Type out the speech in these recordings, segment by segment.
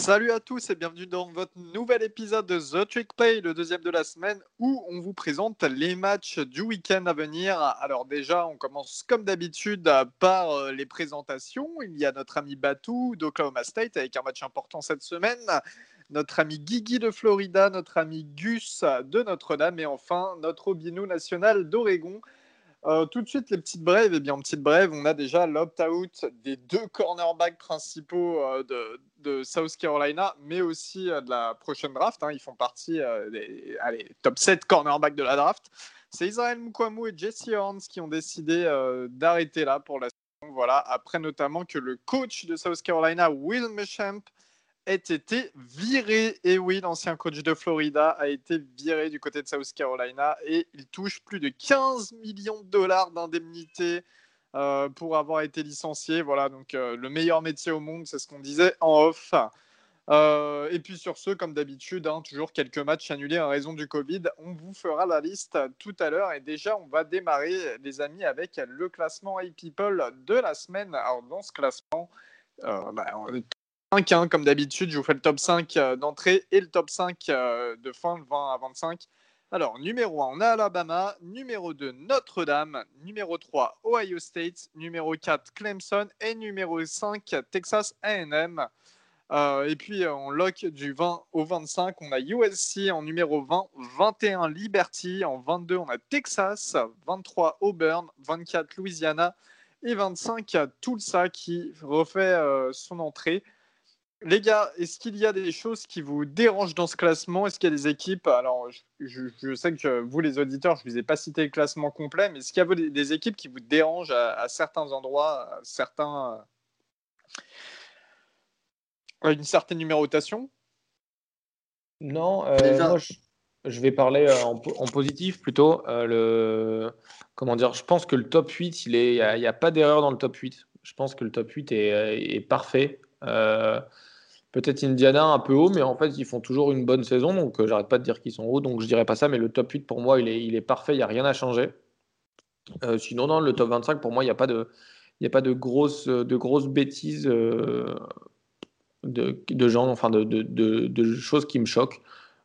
Salut à tous et bienvenue dans votre nouvel épisode de The Trick Play, le deuxième de la semaine, où on vous présente les matchs du week-end à venir. Alors déjà, on commence comme d'habitude par euh, les présentations. Il y a notre ami Batou d'Oklahoma State avec un match important cette semaine, notre ami Guigui de Florida, notre ami Gus de Notre-Dame et enfin notre Obinou national d'Oregon. Euh, tout de suite, les petites brèves. Eh bien, en petite brève, on a déjà l'opt-out des deux cornerbacks principaux euh, de, South Carolina, mais aussi euh, de la prochaine draft. Hein. Ils font partie des top 7 cornerbacks de la draft. C'est Israël Mukwamu et Jesse Horns qui ont décidé d'arrêter là pour la saison. Voilà, après notamment que le coach de South Carolina, Will Meshamp, ait été viré. Et oui, l'ancien coach de Florida a été viré du côté de South Carolina et il touche plus de 15 millions de dollars d'indemnité euh, pour avoir été licencié. Voilà, donc euh, le meilleur métier au monde, c'est ce qu'on disait en off. Euh, et puis sur ce, comme d'habitude, hein, toujours quelques matchs annulés en raison du Covid. On vous fera la liste tout à l'heure. Et déjà, on va démarrer, les amis, avec le classement A-People de la semaine. Alors, dans ce classement, bah, Hein, comme d'habitude, je vous fais le top 5 euh, d'entrée et le top 5 euh, de fin, 20 à 25. Alors, numéro 1, on a Alabama. Numéro 2, Notre-Dame. Numéro 3, Ohio State. Numéro 4, Clemson. Et numéro 5, Texas AM. Euh, et puis, en lock du 20 au 25, on a USC en numéro 20. 21, Liberty. En 22, on a Texas. 23, Auburn. 24, Louisiana. Et 25, Tulsa qui refait son entrée. Les gars, est-ce qu'il y a des choses qui vous dérangent dans ce classement? Est-ce qu'il y a des équipes? Alors, je, sais que vous, les auditeurs, je ne vous ai pas cité le classement complet, mais est-ce qu'il y a des, équipes qui vous dérangent à, certains endroits, à certains, à une certaine numérotation? Non, euh, moi, je, vais parler euh, en, positif plutôt. Euh, le, comment dire Je pense que le top 8, il n'y a, a, pas d'erreur dans le top 8. Je pense que le top 8 est, est parfait. Peut-être Indiana un peu haut, mais en fait, ils font toujours une bonne saison. Donc, euh, j'arrête pas de dire qu'ils sont hauts. Donc, je dirais pas ça. Mais le top 8, pour moi, il est, il est parfait. Il n'y a rien à changer. Euh, sinon, le top 25, pour moi, il n'y a pas de, pas de grosses, bêtises euh, de, gens, enfin, de, choses qui me choquent.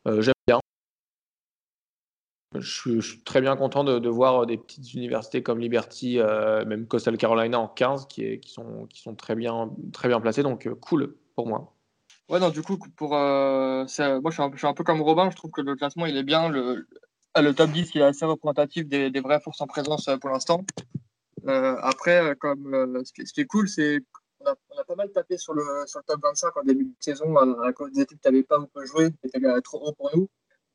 J'aime bien. Je, suis très bien content de, voir des petites universités comme Liberty, même Coastal Carolina en 15, qui, qui, sont, qui sont très bien, très bien placées. Donc, cool pour moi. Ouais, non, du coup, pour, euh, moi, je suis, un, peu comme Robin. Je trouve que le classement, il est bien. Le, ah, le top 10, il est assez représentatif des, vraies forces en présence euh, pour l'instant. Euh, après, comme ce, qui, est cool, c'est qu'on a, on a, pas mal tapé sur le, sur le top 25 en début de saison à, cause des équipes qui n'avaient pas beaucoup joué, qui étaient trop haut pour nous.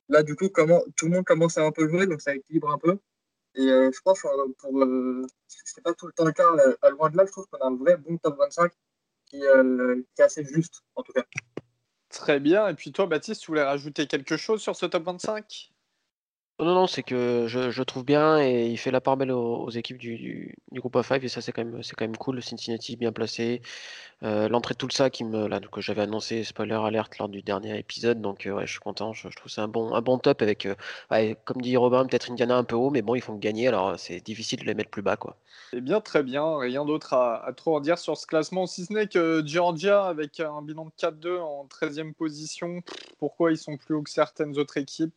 Là, du coup, tout le monde commence à un peu jouer, donc ça équilibre un peu. Et je pense, pour, c'est pas tout le temps le cas, à loin de là, je trouve qu'on a un vrai bon top 25 euh, qui, est assez juste, en tout cas. Très bien. Et puis toi, Baptiste, tu voulais rajouter quelque chose sur ce top 25 non, non, c'est que je, trouve bien et il fait la part belle aux, équipes du, groupe of 5 et ça c'est quand même quand même cool. Cincinnati bien placé, euh, l'entrée de tout ça qui me que j'avais annoncé spoiler alerte lors du dernier épisode donc euh, ouais, je suis content. Je, trouve c'est un bon un bon top avec euh, comme dit Robin peut-être Indiana un peu haut mais bon ils font gagner alors c'est difficile de les mettre plus bas quoi. Eh bien très bien, rien d'autre à, trop en dire sur ce classement si ce n'est que Georgia avec un bilan de 4-2 en 13e position. Pourquoi ils sont plus hauts que certaines autres équipes?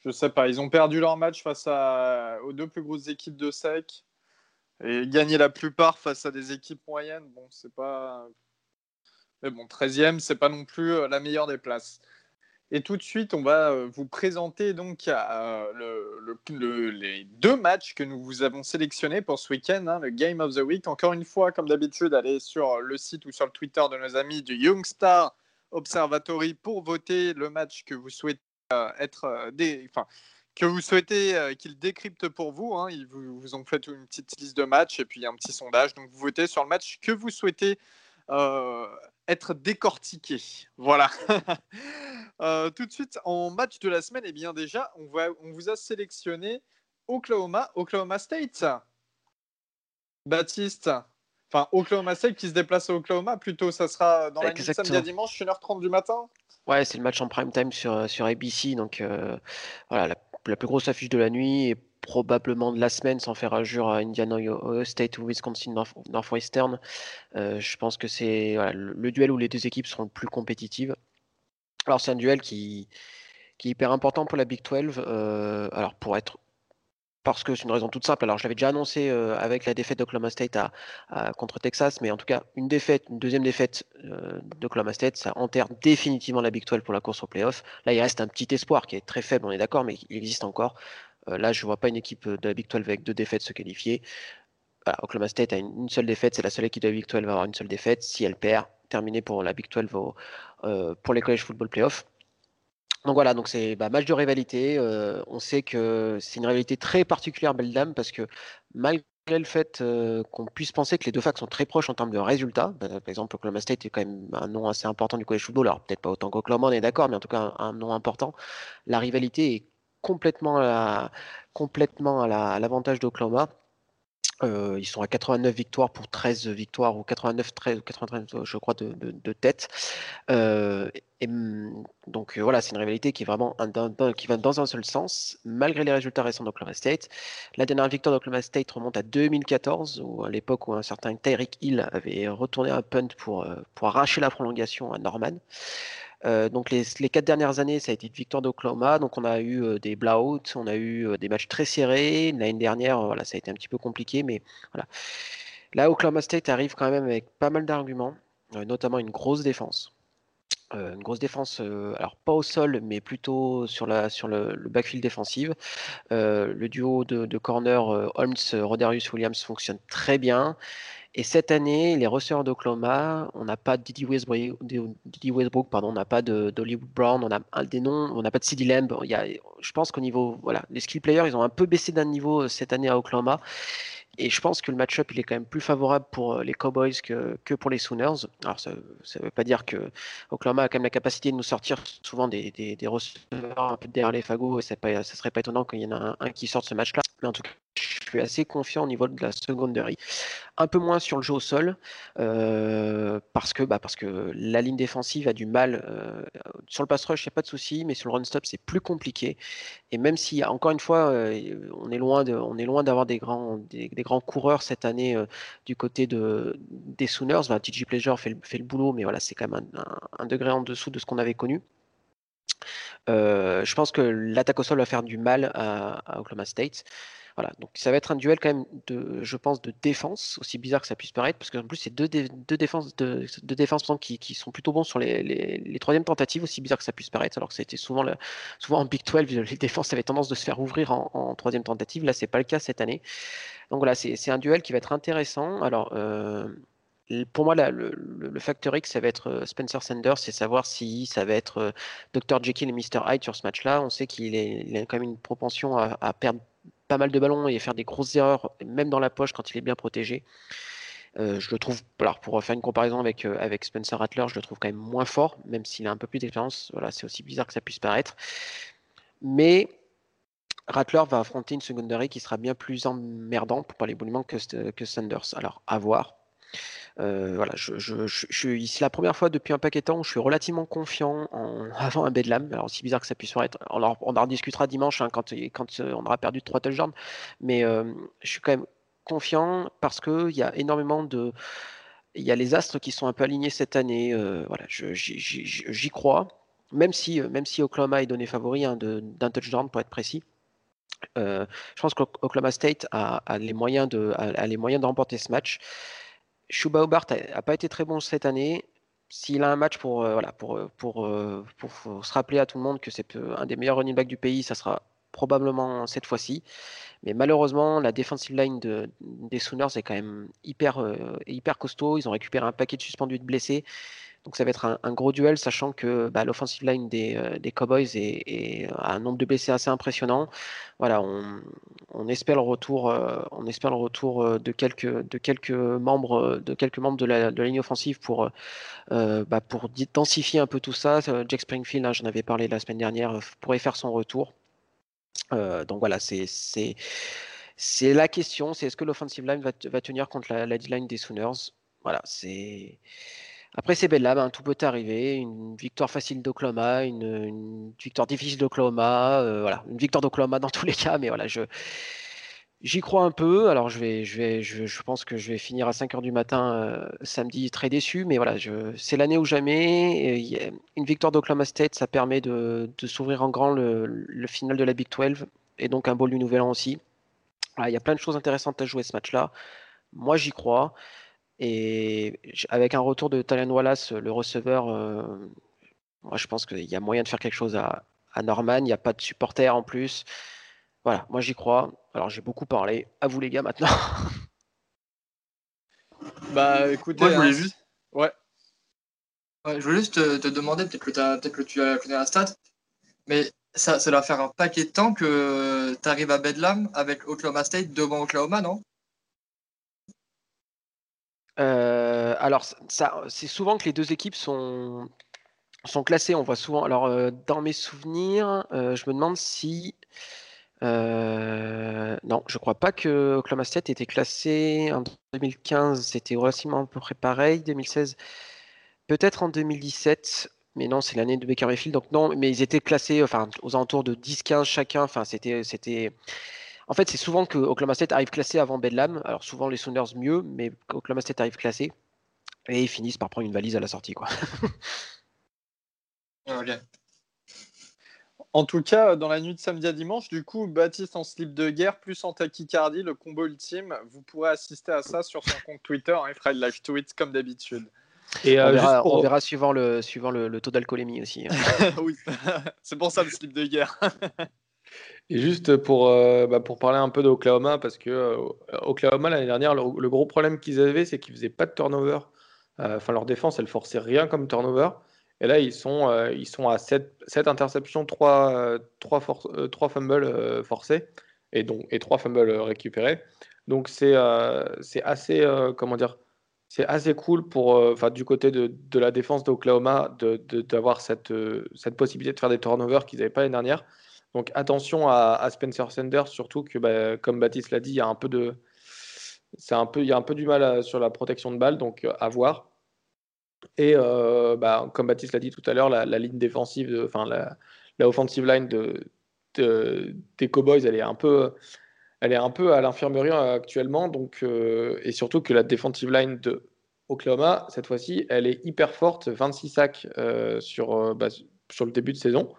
Je sais pas. Ils ont perdu leur match face aux deux plus grosses équipes de SEC et gagné la plupart face à des équipes moyennes. Bon, c'est pas. Mais bon, 13e, c'est pas non plus euh, la meilleure des places. Et tout de suite, on va euh, vous présenter donc euh, les deux matchs que nous vous avons sélectionnés pour ce week-end, hein, le Game of the Week. Encore une fois, comme d'habitude, allez sur le site ou sur le Twitter de nos amis du Youngstar Observatory pour voter le match que vous souhaitez être euh, des, que vous souhaitez euh, qu'il décrypte pour vous. Hein. Ils vous, ont fait une petite liste de matchs et puis un petit sondage. Donc vous votez sur le match que vous souhaitez être décortiqué. Voilà. tout de suite, en match de la semaine, eh bien déjà, on, va, on vous a sélectionné Oklahoma, Oklahoma State. Baptiste, enfin Oklahoma State qui se déplace à Oklahoma, plutôt ça sera dans la nuit samedi à dimanche, 1h30 du matin Ouais, c'est le match en prime time sur, sur ABC. Donc euh, voilà, la, plus grosse affiche de la nuit. Et probablement de la semaine sans faire injure à Indiana State ou Wisconsin Northwestern. je pense que c'est le, duel où les deux équipes seront le plus compétitives. Alors c'est un duel qui, qui est hyper important pour la Big 12. alors pour être parce que c'est une raison toute simple. Alors, je l'avais déjà annoncé avec la défaite d'Oklahoma State à, contre Texas, mais en tout cas, une défaite, une deuxième défaite d'Oklahoma State, ça enterre définitivement la Big 12 pour la course au playoff. Là, il reste un petit espoir qui est très faible, on est d'accord, mais il existe encore. Là, je ne vois pas une équipe de la Big 12 avec deux défaites se qualifier. Oklahoma State a une, seule défaite, c'est la seule équipe de la Big 12 va avoir une seule défaite. Si elle perd, terminé pour la Big 12 pour les college football playoffs. Donc voilà, donc c'est bah, match de rivalité. On sait que c'est une rivalité très particulière, belle dame, parce que malgré le fait qu'on puisse penser que les deux facs sont très proches en termes de résultats, bah, par exemple, Oklahoma State est quand même un nom assez important du college football, alors peut-être pas autant qu'Oklahoma, on est d'accord, mais en tout cas un, nom important. La rivalité est complètement à, complètement à l'avantage d'Oklahoma. Ils sont à 89 victoires pour 13 victoires ou 89 13 ou 93 je crois de, tête. Euh, et, mm, donc voilà, c'est une rivalité qui est vraiment qui va dans un seul sens, malgré les résultats récents d'Oklahoma State. La dernière victoire d'Oklahoma State remonte à 2014, où à l'époque où un certain Tyreek Hill avait retourné un punt pour, pour arracher la prolongation à Norman. Euh, donc les, quatre dernières années, ça a été une victoire d'Oklahoma. Donc on a eu euh, des blowouts, on a eu euh, des matchs très serrés. L'année dernière, voilà, ça a été un petit peu compliqué, mais voilà. Là, Oklahoma State arrive quand même avec pas mal d'arguments, notamment une grosse défense. une grosse défense, alors pas au sol, mais plutôt sur, la, sur le, backfield défensif. le duo de, de corner Holmes-Roderius Williams fonctionne très bien. Et cette année, les receveurs d'Oklahoma, on n'a pas de Didi Westbrook, pardon, on n'a pas d'Hollywood Brown, on a des noms, on n'a pas de CD Lamb. Il y a, je pense qu'au niveau, voilà, les skill players, ils ont un peu baissé d'un niveau euh, cette année à Oklahoma. Et je pense que le match-up, il est quand même plus favorable pour euh, les Cowboys que, pour les Sooners. Alors, ça ne veut pas dire que Oklahoma a quand même la capacité de nous sortir souvent des, des, receveurs un peu derrière les fagots, et ça ne serait pas étonnant qu'il y en ait un, un qui sorte ce match-là. Mais en tout cas, suis assez confiant au niveau de la secondary. Un peu moins sur le jeu au sol, euh, parce, que, bah, parce que la ligne défensive a du mal. Euh, sur le pass rush, il n'y a pas de souci, mais sur le run stop, c'est plus compliqué. Et même si, encore une fois, euh, on est loin on est loin d'avoir des grands, des, grands coureurs cette année du côté de, des Sooners. TJ Pleasure fait le, fait le boulot, mais voilà, c'est quand même un, degré en dessous de ce qu'on avait connu. je pense que l'attaque au sol va faire du mal à Oklahoma State. Voilà, donc ça va être un duel quand même de, je pense, de défense, aussi bizarre que ça puisse paraître, parce qu'en plus c'est deux, défenses, défenses qui, sont plutôt bons sur les, les, troisièmes tentatives, aussi bizarre que ça puisse paraître, alors que été souvent, souvent en Big 12, les défenses avaient tendance de se faire ouvrir en, troisième tentative, là c'est pas le cas cette année. Donc voilà, c'est un duel qui va être intéressant. Alors euh, pour moi, le, le, facteur X, ça va être euh, Spencer Sanders, c'est savoir si ça va être euh, Dr. Jekyll et Mr. Hyde sur ce match-là. On sait qu'il a quand même une propension à perdre pas mal de ballons et faire des grosses erreurs, même dans la poche quand il est bien protégé. Euh, je le trouve, alors pour faire une comparaison avec, euh, avec Spencer Rattler, je le trouve quand même moins fort, même s'il a un peu plus d'expérience. Voilà, c'est aussi bizarre que ça puisse paraître. Mais Rattler va affronter une secondary qui sera bien plus emmerdant pour parler bonnement que, que Sanders. Alors, à voir. Euh, voilà, je, je, je, c'est la première fois depuis un paquet de temps où je suis relativement confiant en, avant un Bedlam. Alors, aussi bizarre que ça puisse être, on en, on en discutera dimanche hein, quand, euh, on aura perdu trois touchdowns. Mais euh, je suis quand même confiant parce qu'il y a énormément de. Il y a les astres qui sont un peu alignés cette année. voilà, j'y crois. Même si, même si Oklahoma est donné favori hein, d'un touchdown pour être précis. je pense qu'Oklahoma State a, a, les moyens de, a, les moyens de remporter ce match. Shuba Hobart n'a pas été très bon cette année. S'il a un match pour, euh, euh, euh, se rappeler à tout le monde que c'est un des meilleurs running backs du pays, ça sera probablement cette fois-ci. Mais malheureusement, la defensive line de, des Sooners est quand même hyper, hyper costaud. Ils ont récupéré un paquet de suspendus de blessés. Donc ça va être un, gros duel, sachant que bah, l'offensive line des, euh, Cowboys a un nombre de blessés assez impressionnant. Voilà, on, espère le retour, euh, on espère le retour euh, de quelques, de quelques membres, de quelques membres de la, ligne offensive pour, bah, pour densifier un peu tout ça. Jack Springfield, hein, j'en avais parlé la semaine dernière, pourrait faire son retour. donc voilà, c'est la question, c'est est-ce que l'offensive line va, tenir contre la, la line des Sooners? Voilà, c'est Après, c'est belle là, tout peut arriver. Une victoire facile d'Oklahoma, une, victoire difficile d'Oklahoma, euh, voilà, une victoire d'Oklahoma dans tous les cas, mais voilà, je. J'y crois un peu. Alors, je, vais, je, vais, je, pense que je vais finir à 5 h du matin euh, samedi très déçu, mais voilà, c'est l'année ou jamais. une victoire d'Oklahoma State, ça permet de, s'ouvrir en grand le, final de la Big 12 et donc un bol du Nouvel An aussi. il y a plein de choses intéressantes à jouer ce match-là. Moi, j'y crois. Et avec un retour de Talian Wallace, le receveur, euh, moi je pense qu'il y a moyen de faire quelque chose à, Norman. Il n'y a pas de supporters en plus. Voilà, moi j'y crois. Alors j'ai beaucoup parlé. À vous les gars maintenant. bah écoutez, je voulais hein, juste. Ouais. je voulais juste te, demander, peut-être que, peut que tu as connais la stat, mais ça, ça doit faire un paquet de temps que tu arrives à Bedlam avec Oklahoma State devant Oklahoma, non? Euh, alors, c'est souvent que les deux équipes sont, classées. On voit souvent. Alors, euh, dans mes souvenirs, euh, je me demande si. non, je crois pas que Oklahoma State était classé en 2015. C'était relativement à peu près pareil. 2016, peut-être en 2017. Mais non, c'est l'année de Baker Mayfield. Donc, non, mais ils étaient classés enfin, aux alentours de 10-15 chacun. Enfin, c'était. c'était en fait, c'est souvent que Oklahoma State arrive classé avant Bedlam. Alors souvent les Sounders mieux, mais Oklahoma State arrive classé et ils finissent par prendre une valise à la sortie, quoi. En tout cas, dans la nuit de samedi à dimanche, du coup, Baptiste en slip de guerre plus en tachycardie, le combo ultime, vous pourrez assister à ça sur son compte Twitter. Hein, il fera le live tweet comme d'habitude. Et on, euh, verra, suivant le, suivant le, taux d'alcoolémie aussi. Hein. oui, c'est pour ça le slip de guerre. Et juste pour, euh, bah, pour parler un peu d'Oklahoma, parce que euh, Oklahoma, l'année dernière, le, gros problème qu'ils avaient, c'est qu'ils faisaient pas de turnover. Euh, enfin, leur défense, elle forçait rien comme turnover. Et là, ils sont, ils sont à 7, 7 interceptions, 3, 3, 3 fumbles forcés et, donc, et 3 fumbles récupérés. Donc, c'est assez, comment dire, c'est assez cool pour, enfin, du côté de, de la défense d'Oklahoma d'avoir de, cette, cette possibilité de faire des turnovers qu'ils n'avaient pas l'année dernière. Donc attention à, Spencer Sanders, surtout que, bah, comme Baptiste l'a dit, il y a un peu de, c'est un peu, il y a un peu du mal sur la protection de balle, donc euh, à voir. Et euh, bah, comme Baptiste l'a dit tout à l'heure, la, ligne défensive, enfin la, offensive line de, des Cowboys, elle est un peu, elle est un peu à l'infirmerie euh, actuellement, donc et surtout que la defensive line de Oklahoma, cette fois-ci, elle est hyper forte, 26 sacs sur, bah, sur le début de saison.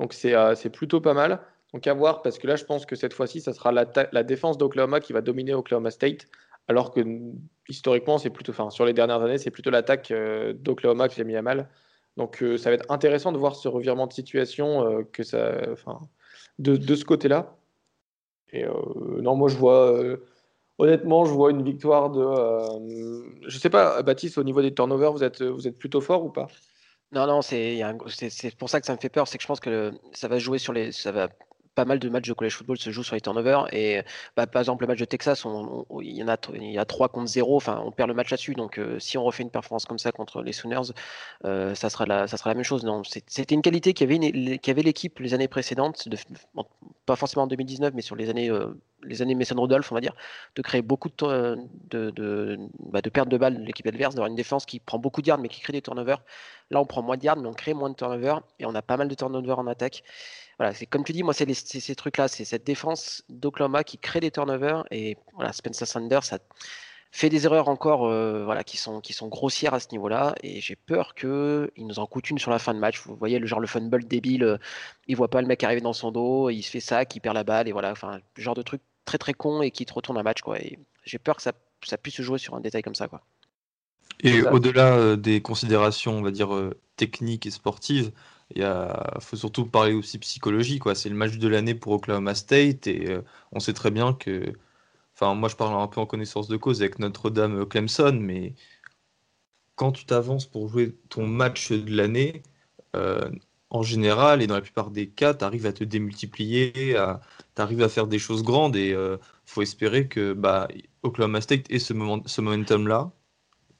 Donc euh, c'est plutôt pas mal. Donc à voir, parce que là, je pense que cette fois-ci, ça sera la, défense d'Oklahoma qui va dominer Oklahoma State, alors que historiquement, c'est plutôt, enfin, sur les dernières années, c'est plutôt l'attaque euh, d'Oklahoma qui l'a mis à mal. Donc euh, ça va être intéressant de voir ce revirement de situation que ça, de, de ce côté-là. Et non, moi je vois, honnêtement, je vois une victoire de, je sais pas, Baptiste, au niveau des turnovers, vous êtes, vous êtes plutôt fort ou pas? Non, non, c'est pour ça que ça me fait peur, c'est que je pense que ça va jouer sur les ça va pas mal de matchs de college football se jouent sur les turnovers. Et bah, par exemple, le match de Texas, il y en a, il y a 3 contre 0. Enfin, on perd le match là-dessus. Donc, euh, si on refait une performance comme ça contre les Sooners, euh, ça, sera la, même chose. C'était une qualité qui avait, l'équipe les années précédentes, de, pas forcément en 2019, mais sur les années, euh, les Mason Rudolph, on va dire, de créer beaucoup de, de, de, bah, de pertes de balles de l'équipe adverse, d'avoir une défense qui prend beaucoup de yards, mais qui crée des turnovers. Là, on prend moins de yards, mais on crée moins de turnovers. Et on a pas mal de turnovers en attaque voilà, c'est comme tu dis, moi, c'est ces trucs-là, c'est cette défense d'Oklahoma qui crée des turnovers et voilà, Spencer Sanders ça fait des erreurs encore, euh, voilà, qui sont qui sont grossières à ce niveau-là et j'ai peur que il nous en coûte une sur la fin de match. Vous voyez le genre le fumble débile, euh, il voit pas le mec arriver dans son dos, il se fait ça, qui perd la balle et voilà, enfin, le genre de truc très très con et qui te retourne un match quoi. Et j'ai peur que ça ça puisse se jouer sur un détail comme ça quoi. Et au-delà euh, des considérations, on va dire techniques et sportives, il faut surtout parler aussi psychologie. Quoi. C'est le match de l'année pour Oklahoma State et euh, on sait très bien que. Enfin, moi, je parle un peu en connaissance de cause avec Notre-Dame euh, Clemson, mais quand tu t'avances pour jouer ton match de l'année, euh, en général et dans la plupart des cas, tu arrives à te démultiplier, tu arrives à faire des choses grandes et il faut espérer que bah, Oklahoma State ait ce, moment, ce momentum-là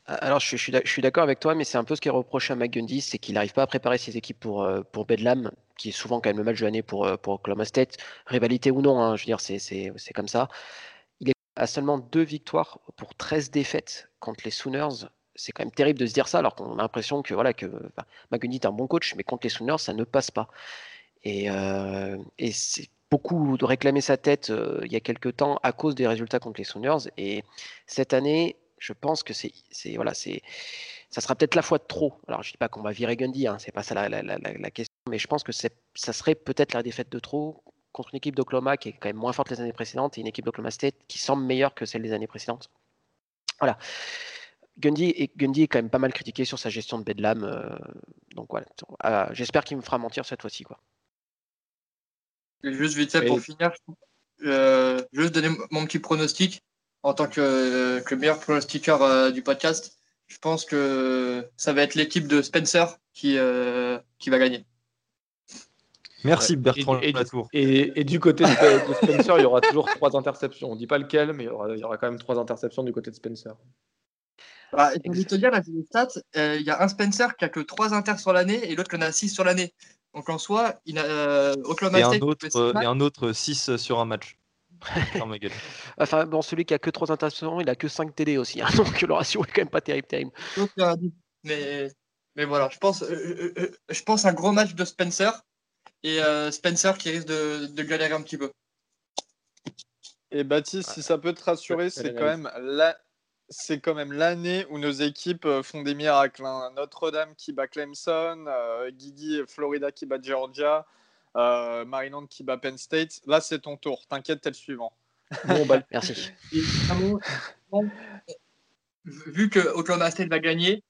alors, je suis, d'accord avec toi, mais c'est un peu ce qui est reproché à McGundy, c'est qu'il n'arrive pas à préparer ses équipes pour, euh, pour Bedlam, qui est souvent quand même le match de l'année pour, euh, pour Oklahoma rivalité ou non, hein, je veux dire, c'est comme ça. Il est à seulement deux victoires pour 13 défaites contre les Sooners c'est quand même terrible de se dire ça alors qu'on a l'impression que voilà que enfin, est un bon coach, mais contre les Sooners, ça ne passe pas. Et, et c'est beaucoup de réclamer sa tête il y a quelques temps à cause des résultats contre les Sooners. Et cette année, je pense que c'est voilà, c'est ça sera peut-être la fois de trop. Alors je dis pas qu'on va virer Gundy, hein, c'est pas ça la, question, mais je pense que ça serait peut-être la défaite de trop contre une équipe d'Oklahoma qui est quand même moins forte les années précédentes et une équipe d'Oklahoma State qui semble meilleure que celle des années précédentes. Voilà. Gundy est, Gundy est quand même pas mal critiqué sur sa gestion de Bedlam. Euh, donc voilà. Euh, j'espère qu'il me fera mentir cette fois-ci. Quoi. juste vite fait pour finir, euh, juste donner mon petit pronostic en tant que, que meilleur pronostiqueur du podcast. Je pense que ça va être l'équipe de Spencer qui, qui va gagner. Merci Bertrand et, Latour. Et, du côté de, Spencer, il y aura toujours trois interceptions. On ne dit pas lequel, mais il y, aura, quand même trois interceptions du côté de Spencer. Bah, je vais te dire, la stats, euh, il y a un Spencer qui a que trois inters sur l'année et l'autre qui en a six sur l'année. Donc en soi, il a euh, Oklahoma et un autre, et un autre 6 sur un match. enfin, bon, celui qui a que trois interceptions, il a que 5 TD aussi. Hein, donc le ratio est quand même pas terrible. terrible. Mais, mais voilà, je pense, euh, je pense un gros match de Spencer et euh, Spencer qui risque de, de, galérer un petit peu. Et Baptiste, si ça peut te rassurer, c'est quand même la... c'est quand même l'année où nos équipes euh, font des miracles. Hein. Notre-Dame qui bat Clemson, euh, Guigui Florida qui bat Georgia, euh, Maryland qui bat Penn State. Là, c'est ton tour. T'inquiète, t'es le suivant. Bon, bah, merci. vu que Oklahoma State va gagner,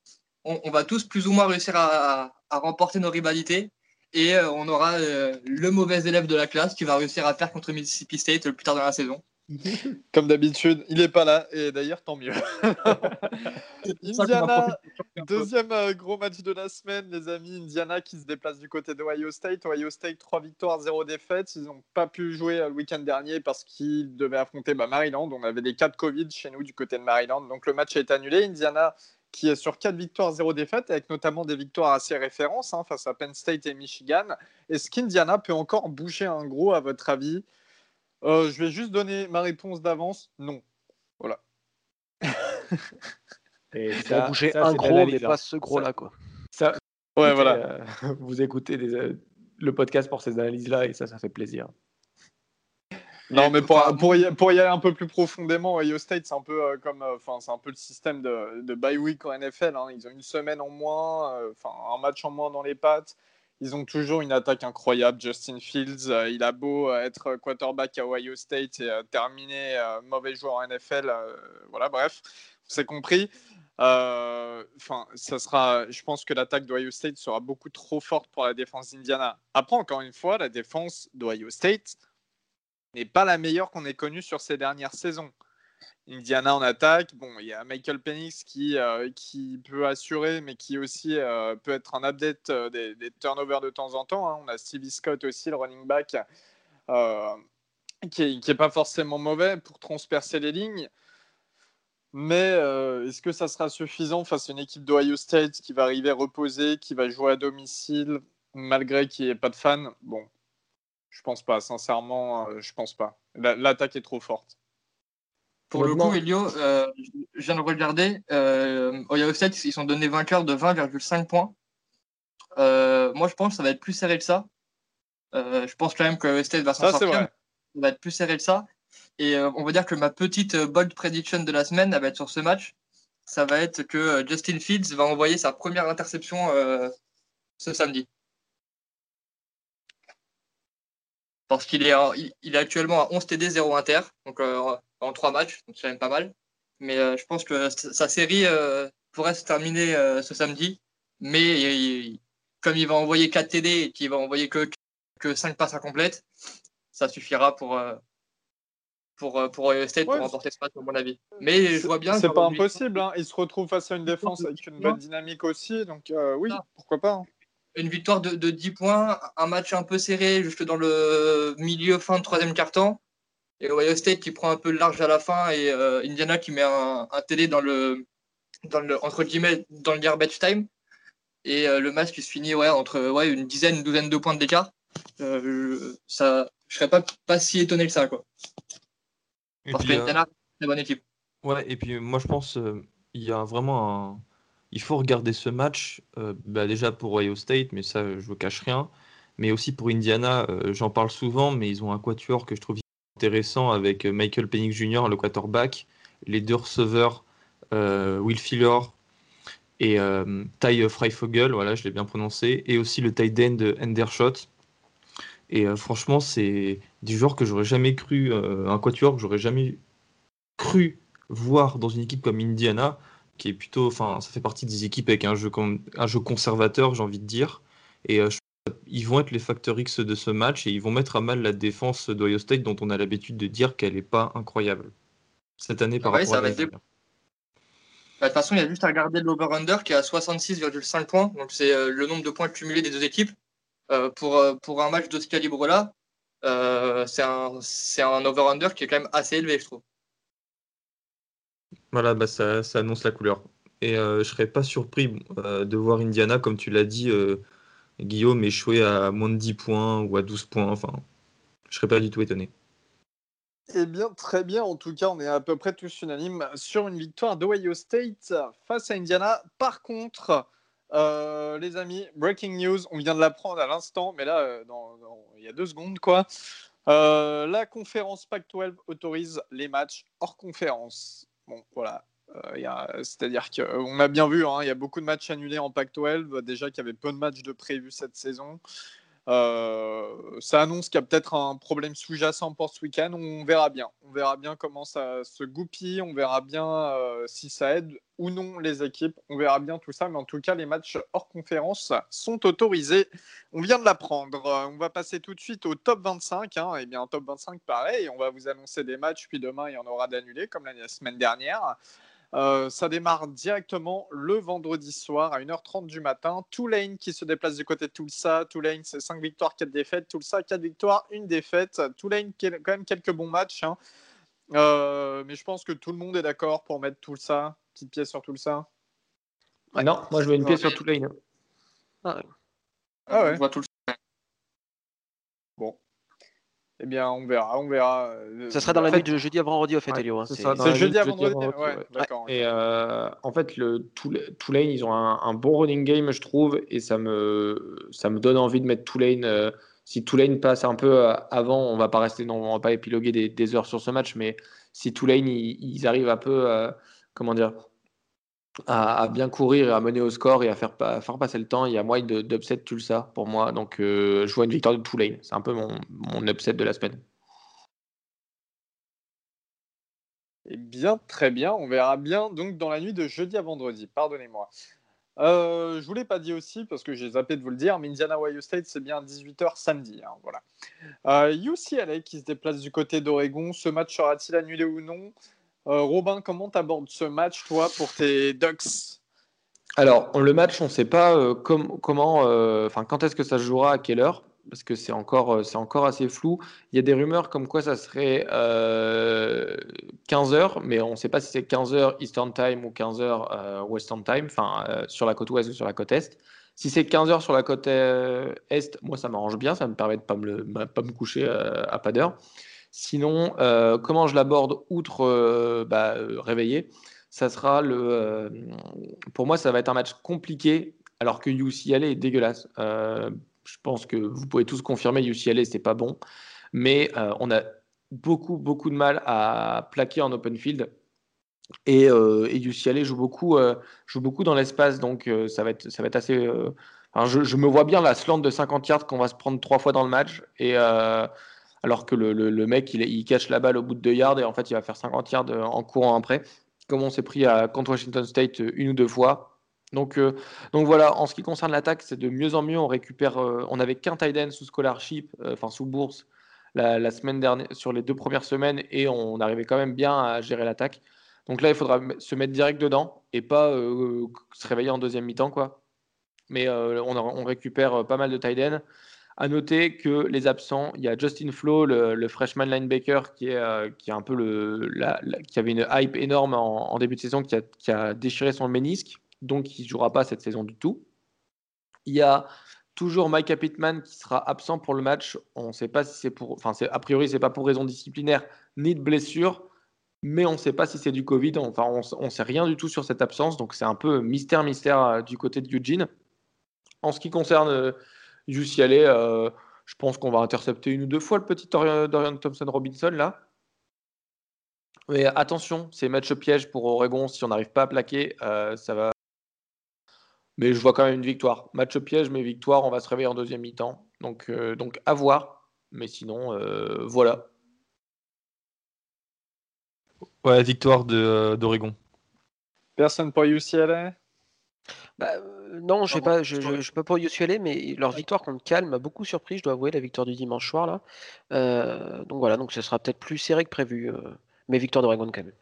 on, va tous plus ou moins réussir à, à remporter nos rivalités et euh, on aura euh, le mauvais élève de la classe qui va réussir à faire contre Mississippi State le plus tard dans la saison. Comme d'habitude, il n'est pas là, et d'ailleurs, tant mieux. Indiana, deuxième euh, gros match de la semaine, les amis. Indiana qui se déplace du côté de Ohio State. Ohio State, 3 victoires, 0 défaites. Ils n'ont pas pu jouer le week-end dernier parce qu'ils devaient affronter bah, Maryland. On avait des cas de Covid chez nous du côté de Maryland, donc le match a été annulé. Indiana qui est sur 4 victoires, 0 défaites, avec notamment des victoires assez références hein, face à Penn State et Michigan. Est-ce qu'Indiana peut encore bouger un gros, à votre avis? Euh, Je vais juste donner ma réponse d'avance. Non. Voilà. et ça, bouger un gros, mais pas ce gros-là. quoi. Ça, ouais, voilà. Euh, vous écoutez euh, le podcast pour ces analyses-là et ça, ça fait plaisir. Non, mais pour, pour, y, pour, y, aller un peu plus profondément, Ohio State, c'est un peu euh, comme, euh, enfin, c'est un peu le système de, de bye week en NFL. Hein. Ils ont une semaine en moins, euh, un match en moins dans les pattes. Ils ont toujours une attaque incroyable. Justin Fields, il a beau être quarterback à Ohio State et terminer mauvais joueur en NFL. voilà, bref, c'est compris. Enfin, ça sera. Je pense que l'attaque d'Ohio State sera beaucoup trop forte pour la défense d'Indiana. Après, encore une fois, la défense d'Ohio State n'est pas la meilleure qu'on ait connue sur ces dernières saisons. Indiana en attaque, bon, il y a Michael Penix qui, euh, qui peut assurer, mais qui aussi euh, peut être un update euh, des, turnovers de temps en temps. Hein. On a Stevie Scott aussi, le running back, qui n'est pas forcément mauvais pour transpercer les lignes. Mais est-ce que ça sera suffisant face à une équipe d'Ohio State qui va arriver reposée, qui va jouer à domicile, malgré qu'il n'y ait pas de fans? Bon, je pense pas, sincèrement, je pense pas. L'attaque est trop forte. Pour le coup, Elio, euh, je viens de regarder, euh, Ohio State, ils sont donnés vainqueurs de 20,5 points. Euh, moi, je pense que ça va être plus serré que ça. je pense quand même que State va s'en sortir. Ça va être plus serré que ça. Et on va dire que ma petite bold prediction de la semaine, elle va être sur ce match. Ça va être que Justin Fields va envoyer sa première interception ce samedi. Parce qu'il est, il est actuellement à 11 TD, 0 inter, donc euh, en 3 matchs, donc c'est quand même pas mal. Mais euh, je pense que sa série euh, pourrait se terminer ce samedi, mais comme il va envoyer 4 TD et qu'il va envoyer que, que 5 passes incomplètes, ça suffira pour, pour, pour State pour remporter ce match, à mon avis. Mais je vois bien. C'est pas impossible, hein. il se retrouve face à une défense avec une bonne dynamique aussi, donc oui, pourquoi pas. Hein une victoire de, 10 points, un match un peu serré jusque dans le milieu fin de troisième quart-temps. Et Ohio State qui prend un peu large à la fin et euh, Indiana qui met un, télé dans le, dans le, entre guillemets, dans le garbage time. Et euh, le match qui se finit ouais, entre ouais, une dizaine, une douzaine de points d'écart. Euh, ça, je serais pas, pas si étonné que ça. Quoi. Parce que Indiana, c'est une bonne équipe. Ouais, et puis moi je pense il y a vraiment il faut regarder ce match, bah, déjà pour Ohio State, mais ça, je ne vous cache rien, mais aussi pour Indiana, j'en parle souvent, mais ils ont un quatuor que je trouve intéressant avec Michael Penix Jr., le quarterback, les deux receveurs, Will Fuller et Ty Freifogel, voilà, je l'ai bien prononcé, et aussi le tight end Endershot. Et franchement, c'est du genre que j'aurais jamais cru, un quatuor que j'aurais jamais cru voir dans une équipe comme Indiana, qui est plutôt, enfin, ça fait partie des équipes avec un jeu, un jeu conservateur, j'ai envie de dire. Et euh, ils vont être les facteurs X de ce match et ils vont mettre à mal la défense d'Ohio State, dont on a l'habitude de dire qu'elle n'est pas incroyable cette année par rapport à bah, De toute façon, il y a juste à regarder l'over-under qui est à 66,5 points. Donc, c'est euh, le nombre de points cumulés des deux équipes. Euh, pour, pour un match de ce calibre-là, c'est un, un over-under qui est quand même assez élevé, je trouve. Voilà, bah ça, annonce la couleur. Et euh, je serais pas surpris euh, de voir Indiana, comme tu l'as dit, euh, Guillaume, échouer à moins de 10 points ou à 12 points. Enfin, je serais pas du tout étonné. Eh bien, très bien. En tout cas, on est à peu près tous unanimes sur une victoire d'Ohio State face à Indiana. Par contre, les amis, breaking news, on vient de l'apprendre à l'instant, mais là, il y a deux secondes, quoi. la conférence Pac-12 autorise les matchs hors conférence. Bon, voilà. Euh, c'est-à-dire qu'on a bien vu, hein, il y a beaucoup de matchs annulés en Pac-12, déjà qu'il y avait peu de matchs de prévus cette saison. Euh, ça annonce qu'il y a peut-être un problème sous-jacent pour ce week-end. On verra bien. On verra bien comment ça se goupille. On verra bien euh, si ça aide ou non les équipes. On verra bien tout ça. Mais en tout cas, les matchs hors conférence sont autorisés. On vient de l'apprendre. On va passer tout de suite au top 25. Hein. Eh bien, top 25, pareil. On va vous annoncer des matchs. Puis demain, il y en aura d'annulés, comme la semaine dernière. Euh, ça démarre directement le vendredi soir à 1h30 du matin. Tulane qui se déplace du côté de Tulsa. Tulane, c'est 5 victoires, 4 défaites. Tulsa, 4 victoires, 1 défaite. Tulane, qui quand même quelques bons matchs. Hein. Euh, mais je pense que tout le monde est d'accord pour mettre Tulsa. Petite pièce sur Tulsa. Ah non, moi je veux une pièce sur Tulane. Ah, ah ouais. vois Tulsa. Bon. Eh bien, on verra, on verra. Euh, ça sera dans la nuit de jeudi à vendredi, au fait, Elio. Hein, c'est jeudi à vendredi, ouais, d'accord. Et euh, en fait, le Tulane, ils ont un, bon running game, je trouve, et ça me, ça me donne envie de mettre Tulane. Euh, si Tulane passe un peu avant, on va pas rester, non, on va pas épiloguer des, heures sur ce match, mais si Tulane, ils, ils arrivent un peu, comment dire, à, bien courir et à mener au score et à faire, faire passer le temps. Il y a moyen d'upset Tulsa pour moi. Donc, euh, je vois une victoire de Tulane. C'est un peu mon, upset de la semaine. Eh bien, très bien. On verra bien donc dans la nuit de jeudi à vendredi. Pardonnez-moi. Euh, je vous l'ai pas dit aussi parce que j'ai zappé de vous le dire, mais Indiana Ohio State c'est bien 18h samedi. Hein, voilà. Euh, UCLA qui se déplace du côté d'Oregon. Ce match sera-t-il annulé ou non? Euh, Robin, comment tu abordes ce match, toi, pour tes Ducks? Alors, le match, on ne sait pas euh, comment, euh, quand est-ce que ça se jouera, à quelle heure, parce que c'est encore, assez flou. Il y a des rumeurs comme quoi ça serait 15 heures, mais on ne sait pas si c'est 15 heures Eastern Time ou 15 heures Western Time, enfin, sur la côte ouest ou sur la côte est. Si c'est 15 heures sur la côte est, moi ça m'arrange bien, ça me permet de ne pas me coucher à pas d'heure. Sinon, euh, comment je l'aborde outre euh, bah, euh, réveiller Ça sera le. pour moi, ça va être un match compliqué, alors que UCLA est dégueulasse. je pense que vous pouvez tous confirmer, UCLA, c'est pas bon. Mais on a beaucoup, beaucoup de mal à plaquer en open field. Et, et UCLA joue beaucoup, joue beaucoup dans l'espace, donc ça, va être, ça va être assez. je, je, me vois bien la slant de 50 yards qu'on va se prendre trois fois dans le match. Et alors que le, mec, il, il, cache la balle au bout de 2 yards et en fait, il va faire 50 yards euh, en courant après, comme on s'est pris à, contre Washington State euh, une ou deux fois. Donc, euh, donc voilà, en ce qui concerne l'attaque, c'est de mieux en mieux. On récupère, on n'avait qu'un tight sous scholarship, enfin sous bourse, la, semaine dernière, sur les deux premières semaines, et on arrivait quand même bien à gérer l'attaque. Donc là, il faudra se mettre direct dedans et pas se réveiller en deuxième mi-temps, quoi. Mais on, récupère pas mal de tight. À noter que les absents, il y a Justin Flo, le, freshman linebacker, qui est, euh, qui est un peu le, qui avait une hype énorme en, début de saison, qui a, qui a, déchiré son ménisque, donc il ne jouera pas cette saison du tout. Il y a toujours Mike Pittman qui sera absent pour le match. On ne sait pas si c'est pour, enfin, a priori, c'est pas pour raison disciplinaire ni de blessure. mais on ne sait pas si c'est du Covid. Enfin, on ne sait rien du tout sur cette absence, donc c'est un peu mystère, mystère du côté de Eugene. En ce qui concerne UCLA, je pense qu'on va intercepter une ou deux fois le petit Dorian Thompson Robinson là. Mais attention, c'est match piège pour Oregon. Si on n'arrive pas à plaquer, euh, ça va. Mais je vois quand même une victoire. Match piège, mais victoire. On va se réveiller en deuxième mi-temps. Donc, euh, donc à voir. Mais sinon, euh, voilà. Ouais, victoire d'Oregon. Personne pour UCLA bah, non, je ne pas, je, je, peux pas UCLA, mais leur victoire contre Cal m'a beaucoup surpris, je dois avouer, la victoire du dimanche soir là. donc voilà, donc ce sera peut-être plus serré que prévu mais victoire d'Oregon quand même.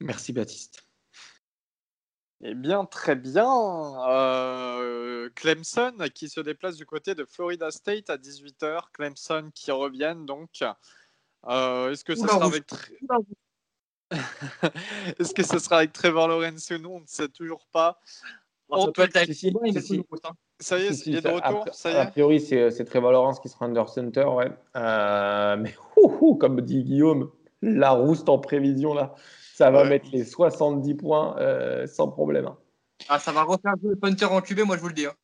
Merci Baptiste. Eh bien, très bien. Euh, Clemson qui se déplace du côté de Florida State à 18h. Clemson qui reviennent donc. Euh, est-ce que ce sera avec Est-ce que ce sera avec Trevor Lawrence ou non On ne sait toujours pas. Ça, peut être si, ça y est, il est de retour. A, ça y est. a priori, c'est Trevor Lawrence qui sera under center, ouais. Euh, mais comme dit Guillaume, la rouste en prévision là. Ça va mettre les 70 points euh, sans problème. Hein. Ah, ça va refaire le punter en QB, moi je vous le dis. Hein.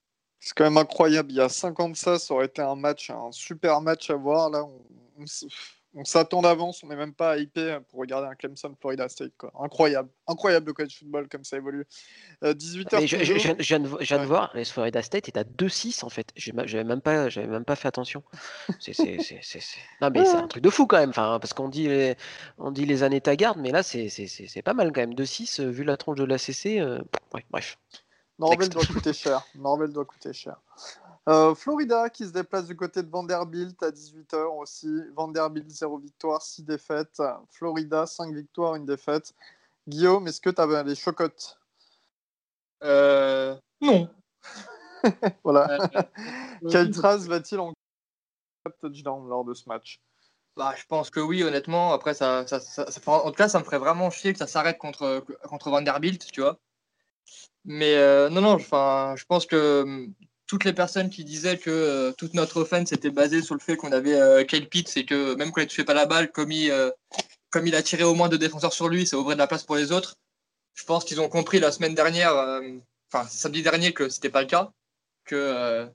C'est quand même incroyable. Il y a 50 ça, ça aurait été un match, un super match à voir. Là, on, on s'attend d'avance, on n'est même pas hypé pour regarder un Clemson Florida State. Quoi. Incroyable, incroyable le college football comme ça évolue. 18h. Euh, je, viens de voir, les Florida State est à 2-6 en fait. J'avais même pas, j'avais même pas fait attention. C'est, non mais c'est un truc de fou quand même. Enfin, parce qu'on dit les, on dit les années tagardes, mais là c'est, pas mal quand même. 2-6 euh, vu la tronche de l'ACC. Euh... bref. Norvel doit coûter cher. Doit coûter cher. Euh, Florida qui se déplace du côté de Vanderbilt à 18h aussi. Vanderbilt 0 victoire, 6 défaites. Florida 5 victoires, 1 défaite. Guillaume, est-ce que tu avais les chocottes? Euh, Non. voilà. Euh, Quelle trace va-t-il en touchdown lors de ce match? Bah, je pense que oui, honnêtement. Après, ça, ça, ça, en tout cas, ça me ferait vraiment chier que ça s'arrête contre, contre Vanderbilt, tu vois. Mais non, non, je pense que toutes les personnes qui disaient que euh, toute notre offense était basée sur le fait qu'on avait euh, Kyle Pitts et que même quand il ne touchait pas la balle, comme il, euh, comme il a tiré au moins deux défenseurs sur lui, ça ouvrait de la place pour les autres. Je pense qu'ils ont compris la semaine dernière, enfin samedi dernier, que ce n'était pas le cas, que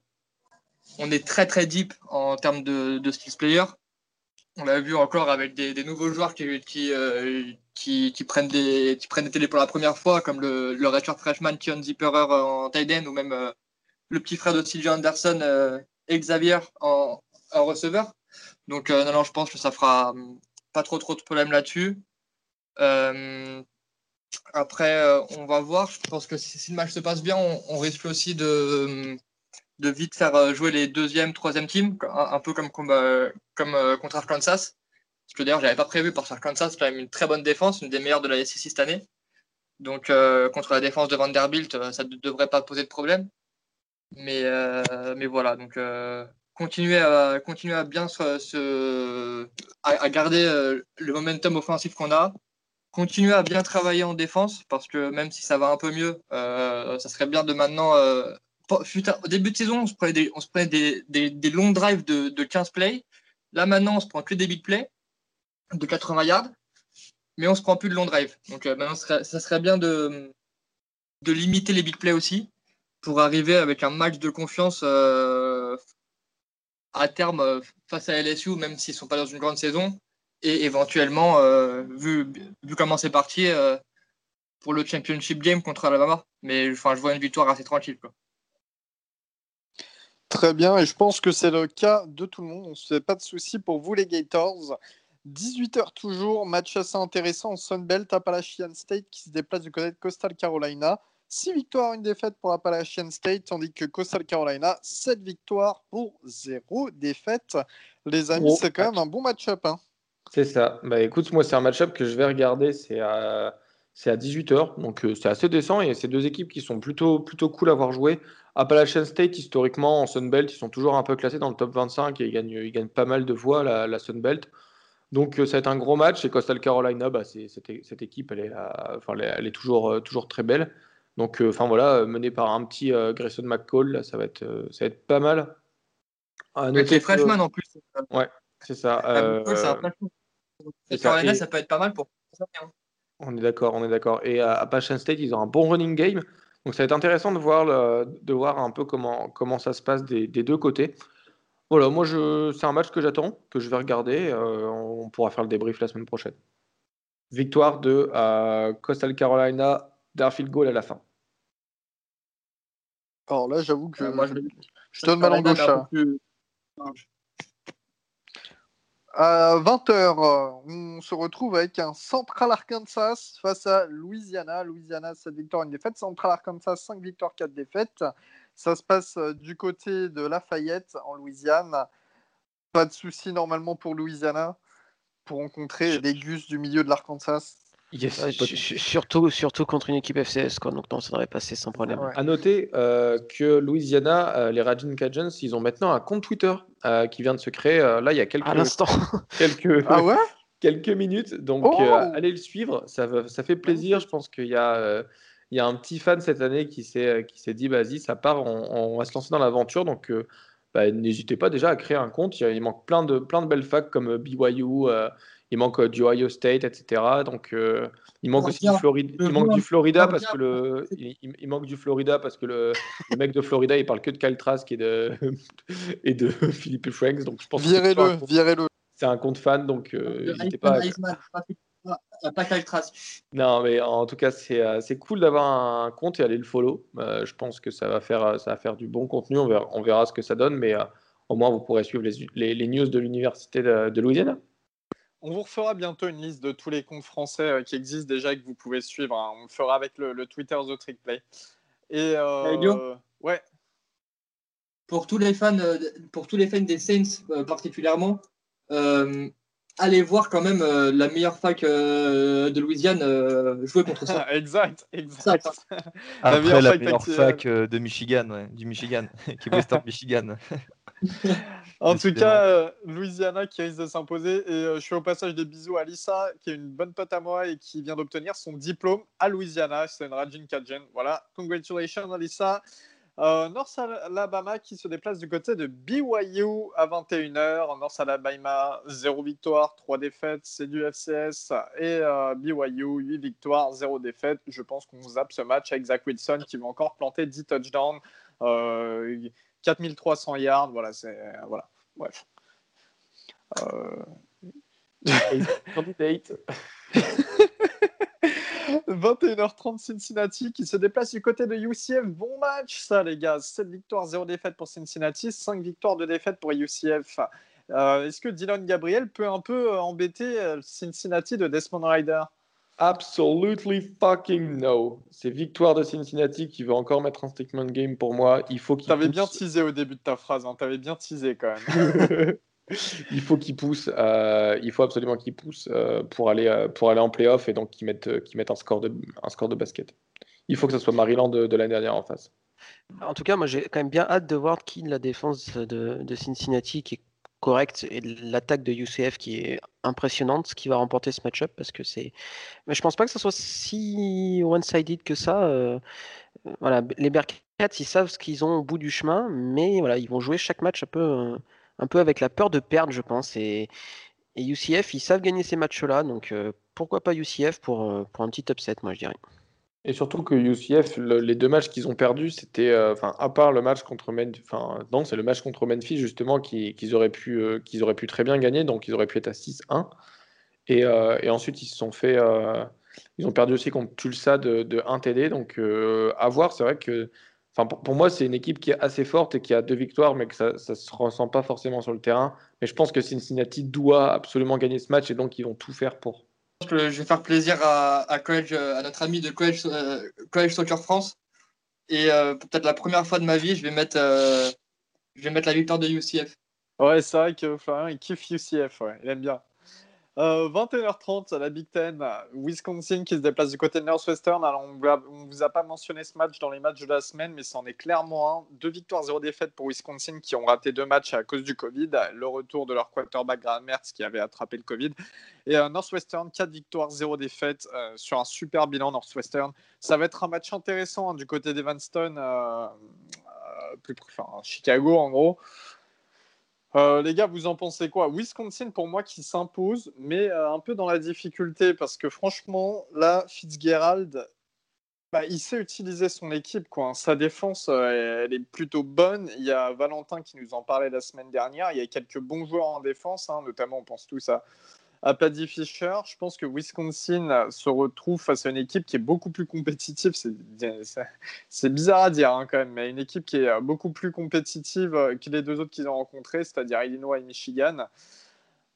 on est très très deep en termes de, de skills player. On l'a vu encore avec des, nouveaux joueurs qui, qui, qui, prennent des, qui prennent des télés pour la première fois, comme le, le freshman Kion Zipperer en tight end ou même le petit frère de TJ Anderson, euh, Xavier, en, receveur. Donc, euh, non, non, je pense que ça fera hum, pas trop, trop de problèmes là-dessus. Euh, après, on va voir. Je pense que si, le match se passe bien, on, risque aussi de, vite faire jouer les deuxième, troisième teams, un, peu comme, contre Arkansas. Parce que d'ailleurs, je n'avais pas prévu parce qu'Arkansas, c'est quand même une très bonne défense, une des meilleures de la SEC cette année. Donc, contre la défense de Vanderbilt, ça ne devrait pas poser de problème. Mais, euh, mais voilà, donc euh, continuer, à, continuer à bien se, à, garder euh, le momentum offensif qu'on a, continuer à bien travailler en défense, parce que même si ça va un peu mieux, ça serait bien de maintenant. au début de saison, on se prenait des, on se prenait des, des, longs drives de, de 15 plays. Là maintenant, on se prend que des big plays de 80 yards, mais on se prend plus de long drive. Donc maintenant, ça serait bien de, de limiter les big plays aussi pour arriver avec un match de confiance euh, à terme euh, face à LSU, même s'ils ne sont pas dans une grande saison, et éventuellement, euh, vu, vu comment c'est parti, pour le championship game contre Alabama. Mais je vois une victoire assez tranquille. Très bien, et je pense que c'est le cas de tout le monde. On ne se fait pas de soucis pour vous, les Gators. 18h toujours, match assez intéressant en Sunbelt, Appalachian State qui se déplace du côté de Coastal Carolina. 6 victoires, une défaite pour Appalachian State, tandis que Coastal Carolina, 7 victoires pour 0 défaite. Les amis, c'est quand même un bon match-up. Hein. C'est ça. Bah écoute, moi, c'est un match-up que je vais regarder. C'est à, c'est à 18h, donc euh, c'est assez décent. Et c'est deux équipes qui sont plutôt, plutôt cool à voir jouer. Appalachian State, historiquement, en Sunbelt, ils sont toujours un peu classés dans le top 25 et ils gagnent, ils gagnent pas mal de voix, la, la Sunbelt. Donc euh, ça va être un gros match. Et Coastal Carolina, bah, c'est, cette, équipe, elle est, enfin, elle est toujours, euh, toujours très belle. Donc, euh, enfin voilà, euh, mené par un petit euh, Grayson McCall, ça va être, ça va être pas mal. Avec les freshman en plus. Ouais, c'est ça. Euh... ça, ça peut être pas mal pour On est d'accord, on est d'accord. Et à Appalachian State, ils ont un bon running game. Donc ça va être intéressant de voir, de voir un peu comment, comment ça se passe des, deux côtés. Voilà, moi je, c'est un match que j'attends, que je vais regarder. Euh, on pourra faire le débrief la semaine prochaine. Victoire de euh, Coastal Carolina d'un field goal à la fin. Alors là, j'avoue que moi, je, je donne ma langue au chat. À 20h, on se retrouve avec un Central Arkansas face à Louisiana. Louisiana, 7 victoires, une défaite. Central Arkansas, 5 victoires, 4 défaites. Ça se passe euh, du côté de Lafayette, en Louisiane. Pas de souci normalement pour Louisiana pour rencontrer les Gus du milieu de l'Arkansas. Surtout, surtout contre une équipe FCS, quoi. donc non, ça devrait passer sans problème. À noter euh, que Louisiana, euh, les Raging Cajuns, ils ont maintenant un compte Twitter euh, qui vient de se créer là il y a quelques, quelques, ah ouais? quelques minutes. Donc oh! allez le suivre, ça, ça fait plaisir. Je pense qu'il y a il y a un petit fan cette année qui s'est qui s'est dit vas-y ça part on, va se lancer dans l'aventure donc bah, n'hésitez pas déjà à créer un compte. Il, manque plein de plein de belles facs comme BYU il manque du Ohio State, etc. Donc, il manque aussi du Florida. Il manque du Florida parce que le, il, manque du Florida parce que le, le, mec de Florida, il parle que de Kyle Trask et de et de Philippe Franks. Donc, je pense. Virez-le, virez-le. C'est un compte fan, donc n'hésitez pas. Pas Kyle Trask. Non, mais en tout cas, c'est cool d'avoir un compte et aller le follow. je pense que ça va faire ça va faire du bon contenu. On verra, on verra ce que ça donne, mais au moins vous pourrez suivre les, les, les news de l'université de, de Louisiana. On vous refera bientôt une liste de tous les comptes français euh, qui existent déjà et que vous pouvez suivre. Hein. On le fera avec le, Twitter The Trick Play. Et euh, ouais. Pour tous les fans, euh, pour tous les fans des Saints particulièrement, allez voir quand même la meilleure fac de Louisiane jouer contre ça. exact, exact. Après la meilleure, fac, de Michigan, du Michigan, qui est Western Michigan. En tout cas, euh, Louisiana qui risque de s'imposer. Et euh, je fais au passage des bisous à Lisa, qui est une bonne pote à moi et qui vient d'obtenir son diplôme à Louisiana. C'est une Rajin Kajen. Voilà, congratulations Lisa. Euh, North Alabama qui se déplace du côté de BYU à 21h. North Alabama, 0 victoire, 3 défaites, c'est du FCS. Et BYU, 8 victoires, 0 défaites. Je pense qu'on zappe ce match avec Zach Wilson qui va encore planter 10 touchdowns. 4300 yards, voilà, c'est. Euh, voilà, bref. Euh... 21h30 Cincinnati qui se déplace du côté de UCF. Bon match, ça, les gars. 7 victoires, 0 défaite pour Cincinnati, 5 victoires, de défaite pour UCF. Euh, est-ce que Dylan Gabriel peut un peu euh, embêter Cincinnati de Desmond Ryder Absolutely fucking no. C'est victoire de Cincinnati qui veut encore mettre un statement game pour moi. Il faut qu'il. T'avais bien teasé au début de ta phrase. Hein. T'avais bien teasé quand même. il faut qu'il pousse. Euh, il faut absolument qu'il pousse euh, pour aller euh, pour aller en playoff et donc qu'il mette un score de un score de basket. Il faut que ce soit Maryland de, l'année dernière en face. En tout cas, moi j'ai quand même bien hâte de voir qui la défense de, de Cincinnati qui est correct et l'attaque de UCF qui est impressionnante, qui va remporter ce match-up parce que c'est. Mais je pense pas que ça soit si one-sided que ça. Euh, voilà, les Bearcats, ils savent ce qu'ils ont au bout du chemin, mais voilà, ils vont jouer chaque match un peu, avec la peur de perdre, je pense. Et, et UCF, ils savent gagner ces matchs-là, donc euh, pourquoi pas UCF pour, euh, pour un petit upset, moi je dirais. Et surtout que UCF, les deux matchs qu'ils ont perdus, c'était, euh, enfin, à part le match contre Memphis, enfin, non, c'est le match contre Memphis justement qu'ils auraient pu, euh, qu'ils auraient pu très bien gagner, donc ils auraient pu être à 6-1. Et, euh, et, ensuite ils se sont fait, ils ont perdu aussi contre Tulsa de, de 1 TD, donc à voir. C'est vrai que, enfin, pour, moi, c'est une équipe qui est assez forte et qui a deux victoires, mais que ça, ça se ressent pas forcément sur le terrain. Mais je pense que Cincinnati doit absolument gagner ce match et donc ils vont tout faire pour je vais faire plaisir à, à notre ami de College, euh, Soccer France. Et euh, peut-être la première fois de ma vie, je vais mettre, euh, la victoire de UCF. Ouais, c'est vrai que Florian, il kiffe UCF, il aime bien. 21h30 euh, à la Big Ten, Wisconsin qui se déplace du côté de Northwestern. Alors, on ne vous a pas mentionné ce match dans les matchs de la semaine, mais c'en est clairement un. Deux victoires, zéro défaite pour Wisconsin qui ont raté deux matchs à cause du Covid. Le retour de leur quarterback Graham Mertz qui avait attrapé le Covid. Et euh, Northwestern, quatre victoires, zéro défaite euh, sur un super bilan Northwestern. Ça va être un match intéressant hein, du côté d'Evanston, plus, enfin, Chicago en gros. Euh, les gars, vous en pensez quoi? Wisconsin, pour moi, qui s'impose, mais euh, un peu dans la difficulté, parce que franchement, là, Fitzgerald, bah, il sait utiliser son équipe. Quoi. Sa défense, euh, elle est plutôt bonne. Il y a Valentin qui nous en parlait la semaine dernière. Il y a quelques bons joueurs en défense, hein, notamment, on pense tous à à Paddy Fisher. Je pense que Wisconsin se retrouve face à une équipe qui est beaucoup plus compétitive. C'est bizarre à dire hein, quand même, mais une équipe qui est beaucoup plus compétitive que les deux autres qu'ils ont rencontrés, c'est-à-dire Illinois et Michigan.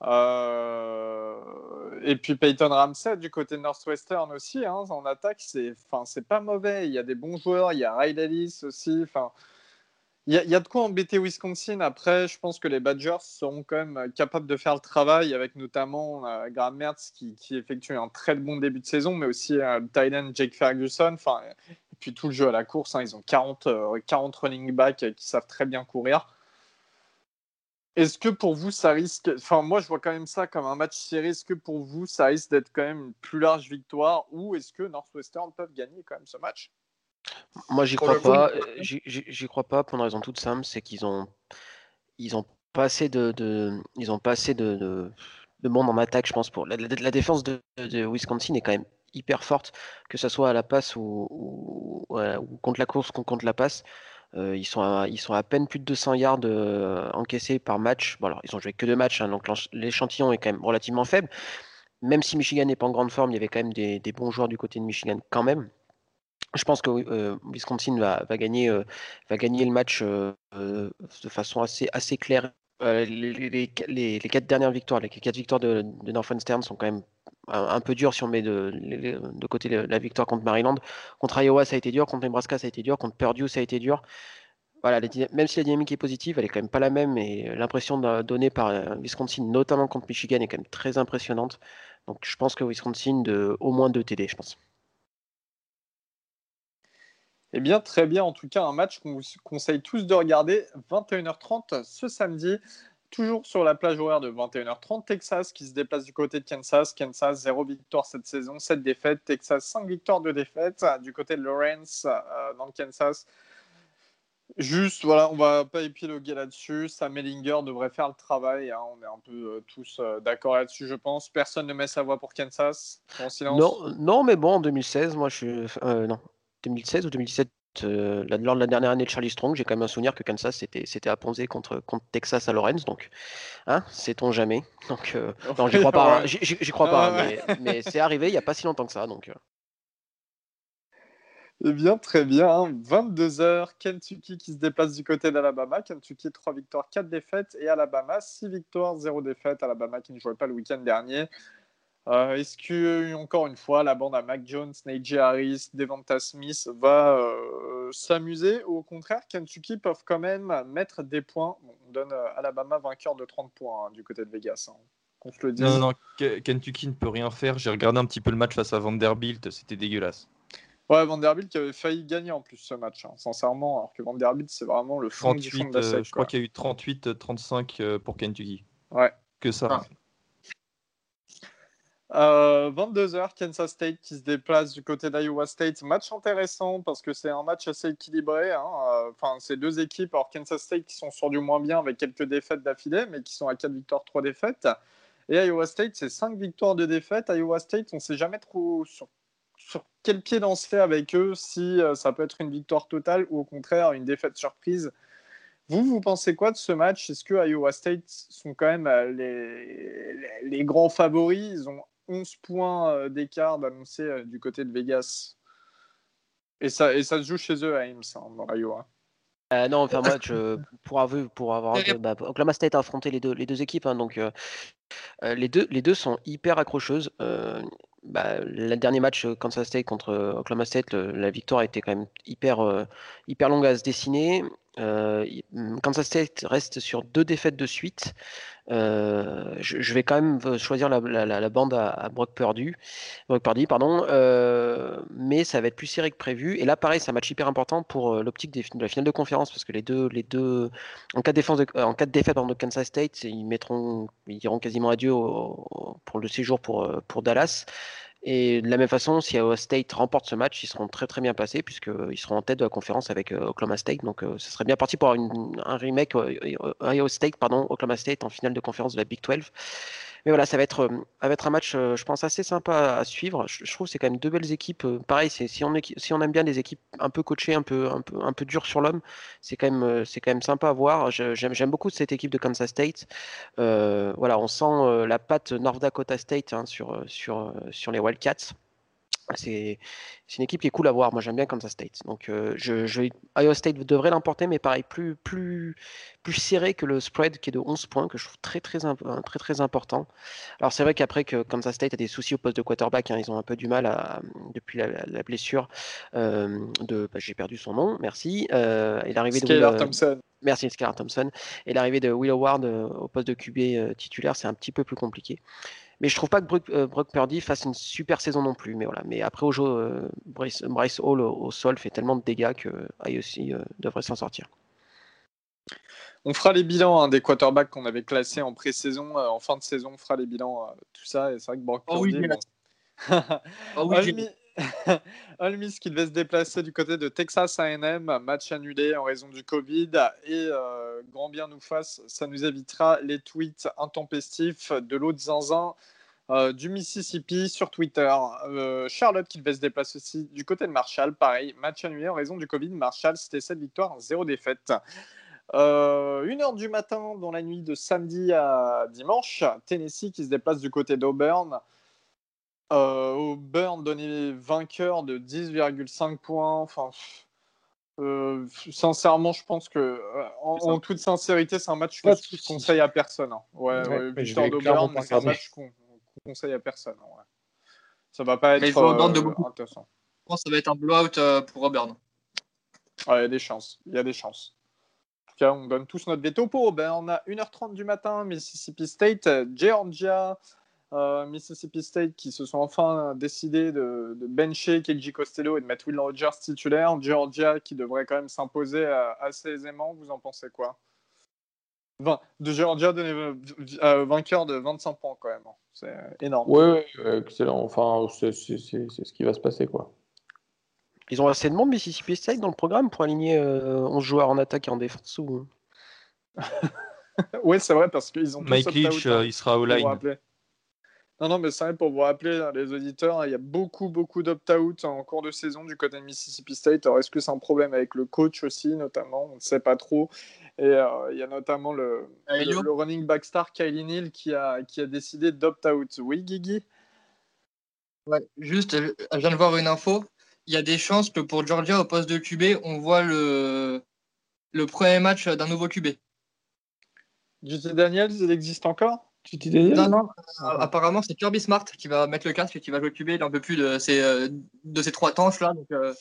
Euh, et puis Peyton Ramsey du côté de Northwestern aussi, hein, en attaque, c'est pas mauvais. Il y a des bons joueurs, il y a Riley Ellis aussi. Enfin, il y, a de quoi embêter Wisconsin. Après, je pense que les Badgers seront quand même capables de faire le travail, avec notamment euh, Graham Mertz qui, effectue un très bon début de saison, mais aussi euh, Jake Ferguson. Enfin, et puis tout le jeu à la course. Hein, ils ont 40, 40 euh, running backs qui savent très bien courir. Est-ce que pour vous, ça risque. Enfin, moi, je vois quand même ça comme un match serré. Est-ce que pour vous, ça risque d'être quand même une plus large victoire ou est-ce que Northwestern peuvent gagner quand même ce match? Moi, j'y crois pas. Euh, j'y crois pas pour une raison toute simple, c'est qu'ils ont, ils ont pas assez de, ils ont pas assez de, de, monde en attaque, je pense. Pour la, défense de, Wisconsin est quand même hyper forte, que ce soit à la passe ou, ou, contre la course, ou contre la passe. Euh, ils, sont à, ils sont à peine plus de 200 yards euh, encaissés par match. Bon, alors, ils ont joué que deux matchs, hein, donc l'échantillon est quand même relativement faible. Même si Michigan n'est pas en grande forme, il y avait quand même des, des bons joueurs du côté de Michigan quand même. Je pense que euh, Wisconsin va, va gagner, euh, va gagner le match euh, de façon assez, claire. Les, quatre dernières victoires, les quatre victoires de, de Northwestern sont quand même un, peu dures si on met de, côté la victoire contre Maryland. Contre Iowa, ça a été dur. Contre Nebraska, ça a été dur. Contre Purdue, ça a été dur. Voilà, même si la dynamique est positive, elle est quand même pas la même. Et l'impression donnée par Wisconsin, notamment contre Michigan, est quand même très impressionnante. Donc je pense que Wisconsin, de, au moins 2 TD, je pense. Eh bien, très bien. En tout cas, un match qu'on vous conseille tous de regarder. 21h30 ce samedi. Toujours sur la plage horaire de 21h30, Texas qui se déplace du côté de Kansas. Kansas, 0 victoire cette saison, 7 défaites. Texas, 5 victoires, 2 défaites. Du côté de Lawrence, euh, dans le Kansas, Juste, voilà, on va pas épiloguer là-dessus. Sam Ellinger devrait faire le travail. Hein. On est un peu euh, tous euh, d'accord là-dessus, je pense. Personne ne met sa voix pour Kansas. En silence. Non, non, mais bon, en 2016, moi, je suis. non, 2016 ou 2017, euh, lors de la dernière année de Charlie Strong, j'ai quand même un souvenir que Kansas s'était apponzé contre, contre Texas à Lawrence. Donc, hein, sait-on jamais. Donc, euh, non, j'y crois pas. Hein. J'y crois pas. Mais, mais c'est arrivé il n'y a pas si longtemps que ça. Donc. Euh. Eh bien, très bien. 22h, Kentucky qui se déplace du côté d'Alabama. Kentucky, 3 victoires, 4 défaites. Et Alabama, 6 victoires, 0 défaites. Alabama qui ne jouait pas le week-end dernier. Euh, est-ce que, encore une fois, la bande à Mac Jones, Najee Harris, Devonta Smith va euh, s'amuser ou au contraire, Kentucky peuvent quand même mettre des points? On donne euh, Alabama vainqueur de 30 points hein, du côté de Vegas. Hein. On se le dit. Non, non, Kentucky ne peut rien faire. J'ai regardé un petit peu le match face à Vanderbilt, c'était dégueulasse. Ouais, Vanderbilt qui avait failli gagner en plus ce match, hein, sincèrement, alors que Vanderbilt c'est vraiment le fond du fond de la Je crois qu'il y a eu 38-35 pour Kentucky. Ouais. Que ça. Ah. 22h, euh, Kansas State qui se déplace du côté d'Iowa State. Match intéressant parce que c'est un match assez équilibré. Hein. Euh, enfin, c'est deux équipes, alors Kansas State qui sont sur du moins bien avec quelques défaites d'affilée, mais qui sont à 4 victoires, 3 défaites. Et Iowa State, c'est 5 victoires, de défaites. Iowa State, on ne sait jamais trop sur, quel pied danser avec eux, si euh, ça peut être une victoire totale ou au contraire une défaite surprise. Vous, vous pensez quoi de ce match? Est-ce que Iowa State sont quand même les, les, grands favoris? Ils ont 11 points euh, d'écart d'annoncer euh, du côté de Vegas. Et ça, et ça se joue chez eux à Ames, hein, dans l'Iowa. Euh, non, enfin match pour avoir, pour avoir bah, Oklahoma State a affronté les deux, les deux équipes, hein, donc les, deux, les deux sont hyper accrocheuses. Bah, le dernier match Kansas State contre Oklahoma State, la victoire a été quand même hyper, hyper longue à se dessiner. Kansas State reste sur deux défaites de suite. Euh, je, vais quand même euh, choisir la, bande à, Brock Purdy, pardon, euh, mais ça va être plus serré que prévu. Et là, pareil, c'est un match hyper important pour l'optique de la finale de conférence parce que les deux, les deux en cas de, en cas de défaite de Kansas State, ils mettront, ils iront quasiment adieu pour le séjour pour, pour Dallas. Et de la même façon, si Iowa State remporte ce match, ils seront très très bien placés puisqu'ils seront en tête de la conférence avec Oklahoma State. Donc ce serait bien parti pour un remake Iowa State, pardon, Oklahoma State en finale de conférence de la Big 12. Mais voilà, ça va être, va être un match, je pense, assez sympa à suivre. Je, trouve que c'est quand même deux belles équipes. Pareil, si on, si on aime bien des équipes un peu coachées, un peu, un peu, un peu dures sur l'homme, c'est quand, même, quand même sympa à voir. J'aime beaucoup cette équipe de Kansas State. voilà, on sent la patte North Dakota State hein, sur, sur, sur les Wildcats. C'est une équipe qui est cool à voir. Moi, j'aime bien Kansas State. Donc, euh, je, je, Iowa State devrait l'emporter, mais pareil, plus, plus, plus serré que le spread qui est de 11 points, que je trouve très, très, très, très important. Alors, c'est vrai qu'après que Kansas State a des soucis au poste de quarterback, hein, ils ont un peu du mal à, depuis la, blessure euh, de. Bah, j'ai perdu son nom, merci. Euh, et l'arrivée de. Thompson. Merci, Skylar Thompson. Et l'arrivée de Will Howard au poste de QB titulaire, c'est un petit peu plus compliqué. Mais je trouve pas que Brock, euh, Purdy fasse une super saison non plus. Mais voilà. Mais après, au jeu, euh, Bryce, Hall au, sol fait tellement de dégâts que IOC euh, devrait s'en sortir. On fera les bilans hein, des quarterbacks qu'on avait classés en pré-saison, en fin de saison. On fera les bilans, tout ça. Et c'est vrai que Brock oh Purdy. Oh oui, Miss qui devait se déplacer du côté de Texas AM, match annulé en raison du Covid. Et grand bien nous fasse, ça nous évitera les tweets intempestifs de l'autre zinzin euh, du Mississippi sur Twitter. Euh, Charlotte qui devait se déplacer aussi du côté de Marshall, pareil, match annulé en raison du Covid. Marshall, c'était 7 victoires, 0 défaite. Euh, une heure du matin dans la nuit de samedi à dimanche, Tennessee qui se déplace du côté d'Auburn. Auburn donné vainqueur de 10,5 points. Enfin, sincèrement, je pense que, en, toute sincérité, c'est un match que je conseille à personne. Hein. Ouais, ouais, victoire d'Auburn, c'est un match qu'on conseille à personne. Ouais. Ça va pas être il faut de beaucoup. intéressant. Je pense que ça va être un blowout euh, pour Auburn. il y a des chances. Il y a des chances. En tout cas, on donne tous notre veto pour Auburn. À 1h30 du matin, Mississippi State, Georgia. Euh, Mississippi State qui se sont enfin décidés de, de bencher Keiji Costello et de mettre Will Rogers titulaire. Georgia qui devrait quand même s'imposer euh, assez aisément. Vous en pensez quoi? De Georgia donné euh, vainqueur de 25 points quand même. Hein. C'est énorme. Oui, excellent. Enfin, c'est ce qui va se passer quoi. Ils ont assez de monde Mississippi State dans le programme pour aligner 11 joueurs en attaque et en défense ou? Oui, c'est vrai parce qu'ils ont Mike Leach, il sera au line. Non, non, mais c'est vrai pour vous rappeler, hein, les auditeurs, il y a beaucoup, beaucoup d'opt-out en cours de saison du côté de Mississippi State. Alors, est-ce que c'est un problème avec le coach aussi, notamment? On ne sait pas trop. Et euh, il y a notamment le, le, running back star Kylie Neal qui a, qui a décidé d'opt-out. Oui, Guigui? Ouais, Juste, je viens de voir une info. Il y a des chances que pour Georgia, au poste de QB, on voit le, le premier match d'un nouveau QB. JT Daniels, il existe encore? Non, non, euh, apparemment c'est Kirby Smart qui va mettre le casque et qui va jouer QB. Il un peu plus de ses, euh, de ces trois tanches là. Donc, euh,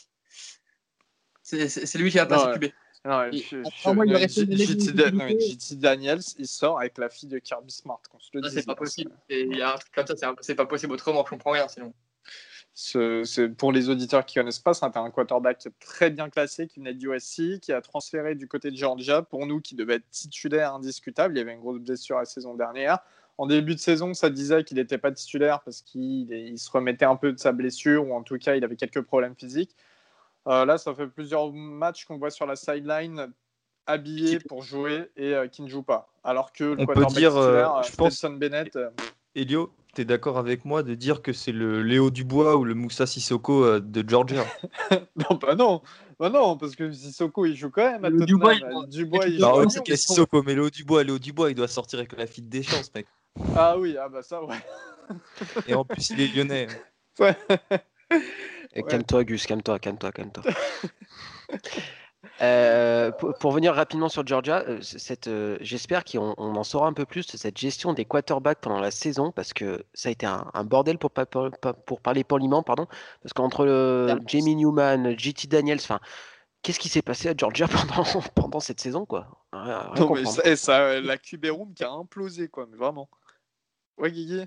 c'est lui qui va passer QB. Non, JT Daniels, il sort avec la fille de Kirby Smart. C'est pas possible. Il y a un truc comme ça, c'est pas possible autrement. Je comprends rien sinon. C'est pour les auditeurs qui connaissent pas, c'est un quarterback très bien classé qui venait du USC, qui a transféré du côté de Georgia. Pour nous, qui devait être titulaire indiscutable, il y avait une grosse blessure la saison dernière. En début de saison, ça disait qu'il n'était pas titulaire parce qu'il se remettait un peu de sa blessure ou en tout cas, il avait quelques problèmes physiques. Euh, là, ça fait plusieurs matchs qu'on voit sur la sideline habillé pour jouer et euh, qui ne joue pas. Alors que le On peut dire, euh, je pense, Bennett. Elio, tu es d'accord avec moi de dire que c'est le Léo Dubois ou le Moussa Sissoko euh, de Georgia? Non, bah non. Bah non, parce que Sissoko il joue quand même. À Léo Dubois, il, Dubois, il joue. c'est Sissoko, mais Léo Dubois, Léo Dubois, il doit sortir avec la fille des chances, mec. Ah oui, ah bah ça, ouais. Et en plus, il est lyonnais. Ouais. Calme-toi, Gus, calme-toi, calme-toi, calme-toi. Euh, pour, venir rapidement sur Georgia, euh, euh, j'espère qu'on en saura un peu plus de cette gestion des quarterbacks pendant la saison parce que ça a été un, bordel pour, pour, parler poliment, pardon, parce qu'entre Jamie Newman, JT Daniels, enfin, qu'est-ce qui s'est passé à Georgia pendant, pendant cette saison, quoi? Non, mais ça, la QB room qui a implosé, quoi, mais vraiment. Ouais, Guigui.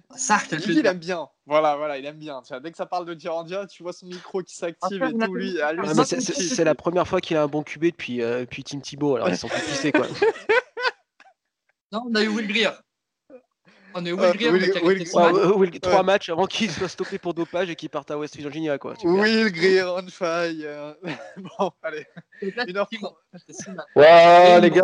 Guigui, il aime bien. Voilà, voilà, il aime bien. dès que ça parle de Georgia, tu vois son micro qui s'active et tout. Lui, ah, c'est la première fois qu'il a un bon QB depuis, euh, depuis Tim Thibault. Alors ils sont plus pissés, quoi. non, on a eu Will Greer. On est Will Greer, Will, trois matchs avant qu'il soit stoppé pour dopage et qu'il parte à West Virginia. Quoi. Will Greer on fire. bon, allez. 1h30. Ouais, les gars.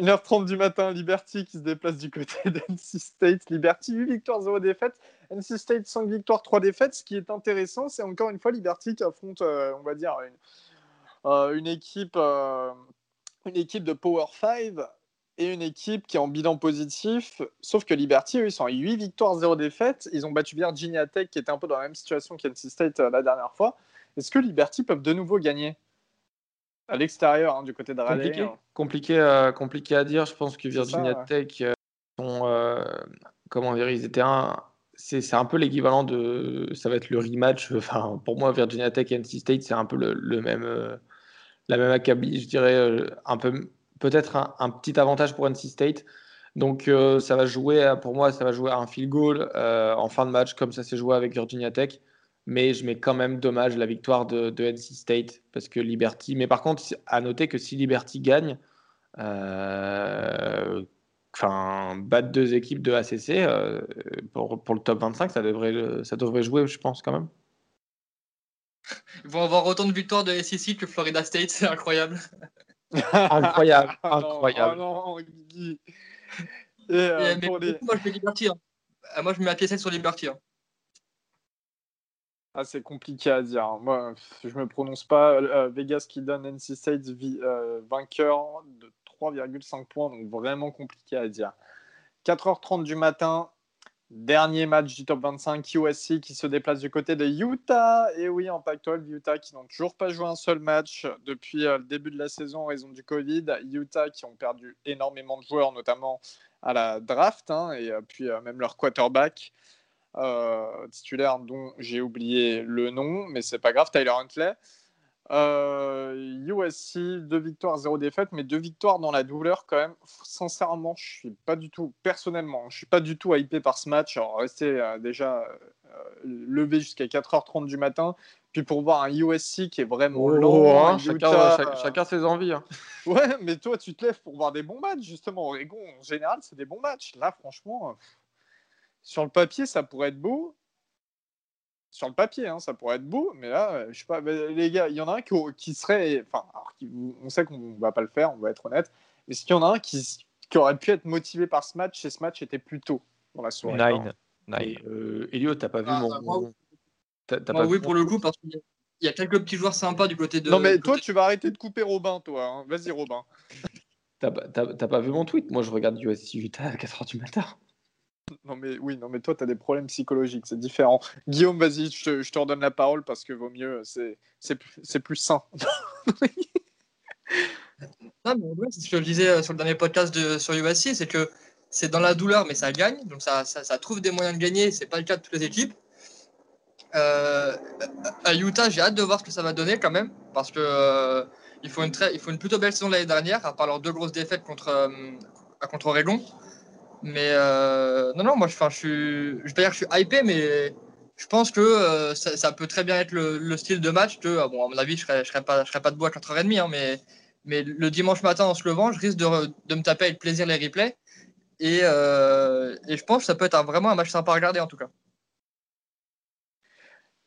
1h30 du matin, Liberty qui se déplace du côté d'NC State. Liberty, 8 victoires, 0 défaites. NC State, 5 victoires, 3 défaites. Ce qui est intéressant, c'est encore une fois Liberty qui affronte, euh, on va dire, une, euh, équipe, euh, une équipe de Power 5 et une équipe qui est en bilan positif. Sauf que Liberty, eux, ils sont à 8 victoires, 0 défaites. Ils ont battu Virginia Tech, qui était un peu dans la même situation qu'NC State la dernière fois. Est-ce que Liberty peuvent de nouveau gagner? À l'extérieur, hein, du côté de Raleigh. Compliqué, hein. compliqué, euh, compliqué, à dire. Je pense que Virginia Tech euh, sont, euh, comment dire, ils étaient un. C'est un peu l'équivalent de. Ça va être le rematch. Enfin, pour moi, Virginia Tech et NC State, c'est un peu le, même, la même acabit. Je dirais un peu, peut-être un, petit avantage pour NC State. Donc, ça va jouer, pour moi, ça va jouer à un field goal en fin de match, comme ça s'est joué avec Virginia Tech mais je mets quand même dommage la victoire de, NC State parce que Liberty. Mais par contre, à noter que si Liberty gagne, euh, enfin, battre deux équipes de ACC euh, pour, pour, le top 25, ça devrait, ça devrait jouer, je pense, quand même. Ils vont avoir autant de victoires de SEC que Florida State, c'est incroyable. incroyable, incroyable. Oh euh, moi, je mets Liberty. Hein. Moi, je mets ma pièce sur Liberty. Hein. Ah, c'est compliqué à dire. Moi, je me prononce pas. Euh, Vegas qui donne NC State euh, vainqueur de 3,5 points, donc vraiment compliqué à dire. 4h30 du matin, dernier match du top 25, USC qui se déplace du côté de Utah. Et oui, en Pac-12, Utah qui n'ont toujours pas joué un seul match depuis euh, le début de la saison en raison du Covid. Utah qui ont perdu énormément de joueurs, notamment à la draft, hein, et puis même leur quarterback. Euh, titulaire dont j'ai oublié le nom, mais c'est pas grave, Tyler Huntley. USC, euh, deux victoires, zéro défaite, mais deux victoires dans la douleur quand même. Sincèrement, je suis pas du tout, personnellement, je suis pas du tout hypé par ce match. Alors, rester euh, déjà levé jusqu'à 4h30 du matin, puis pour voir un USC qui est vraiment oh, lent. Hein, chacun, chacun, ses envies. Hein. Ouais, mais toi, tu te lèves pour voir des bons matchs, justement. Oregon, en général, c'est des bons matchs. Là, franchement, sur le papier, ça pourrait être beau. Sur le papier, hein, ça pourrait être beau, mais là, je sais pas, les gars, il y en a un qui, serait. Enfin, on sait qu'on va pas le faire, on va être honnête, mais s'il y en a un qui, aurait pu être motivé par ce match, et ce match était plus tôt dans la soirée. Nine. Nine. Euh, Elio, t'as pas vu ah, mon. Bah, oui, pour le coup, parce qu'il y a quelques petits joueurs sympas du côté de. Non, mais toi, tu vas arrêter de couper Robin, toi. Hein. Vas-y, Robin. T'as pas vu mon tweet? Moi, je regarde USC Utah à 4h du matin. Non mais oui, non mais toi tu as des problèmes psychologiques, c'est différent. Guillaume, vas-y, je, te redonne la parole parce que vaut mieux, c'est plus sain. non, mais c'est ce que je disais euh, sur le dernier podcast de, sur USC, c'est que c'est dans la douleur, mais ça gagne, donc ça, ça, trouve des moyens de gagner. C'est pas le cas de toutes les équipes. Euh, à Utah, j'ai hâte de voir ce que ça va donner quand même, parce que euh, il, faut une très, il faut une plutôt belle saison l'année dernière, à part leurs deux grosses défaites contre, contre Oregon. Mais euh, non, non, moi, je, je suis, dire que je suis hypé, mais je pense que euh, ça, peut très bien être le, style de match de, ah bon, à mon avis, je serais, je serais pas, je serais pas debout à 4h30, hein, mais, mais le dimanche matin en se levant, je risque de, de me taper avec plaisir les replays. Et, euh, et, je pense que ça peut être vraiment un match sympa à regarder en tout cas.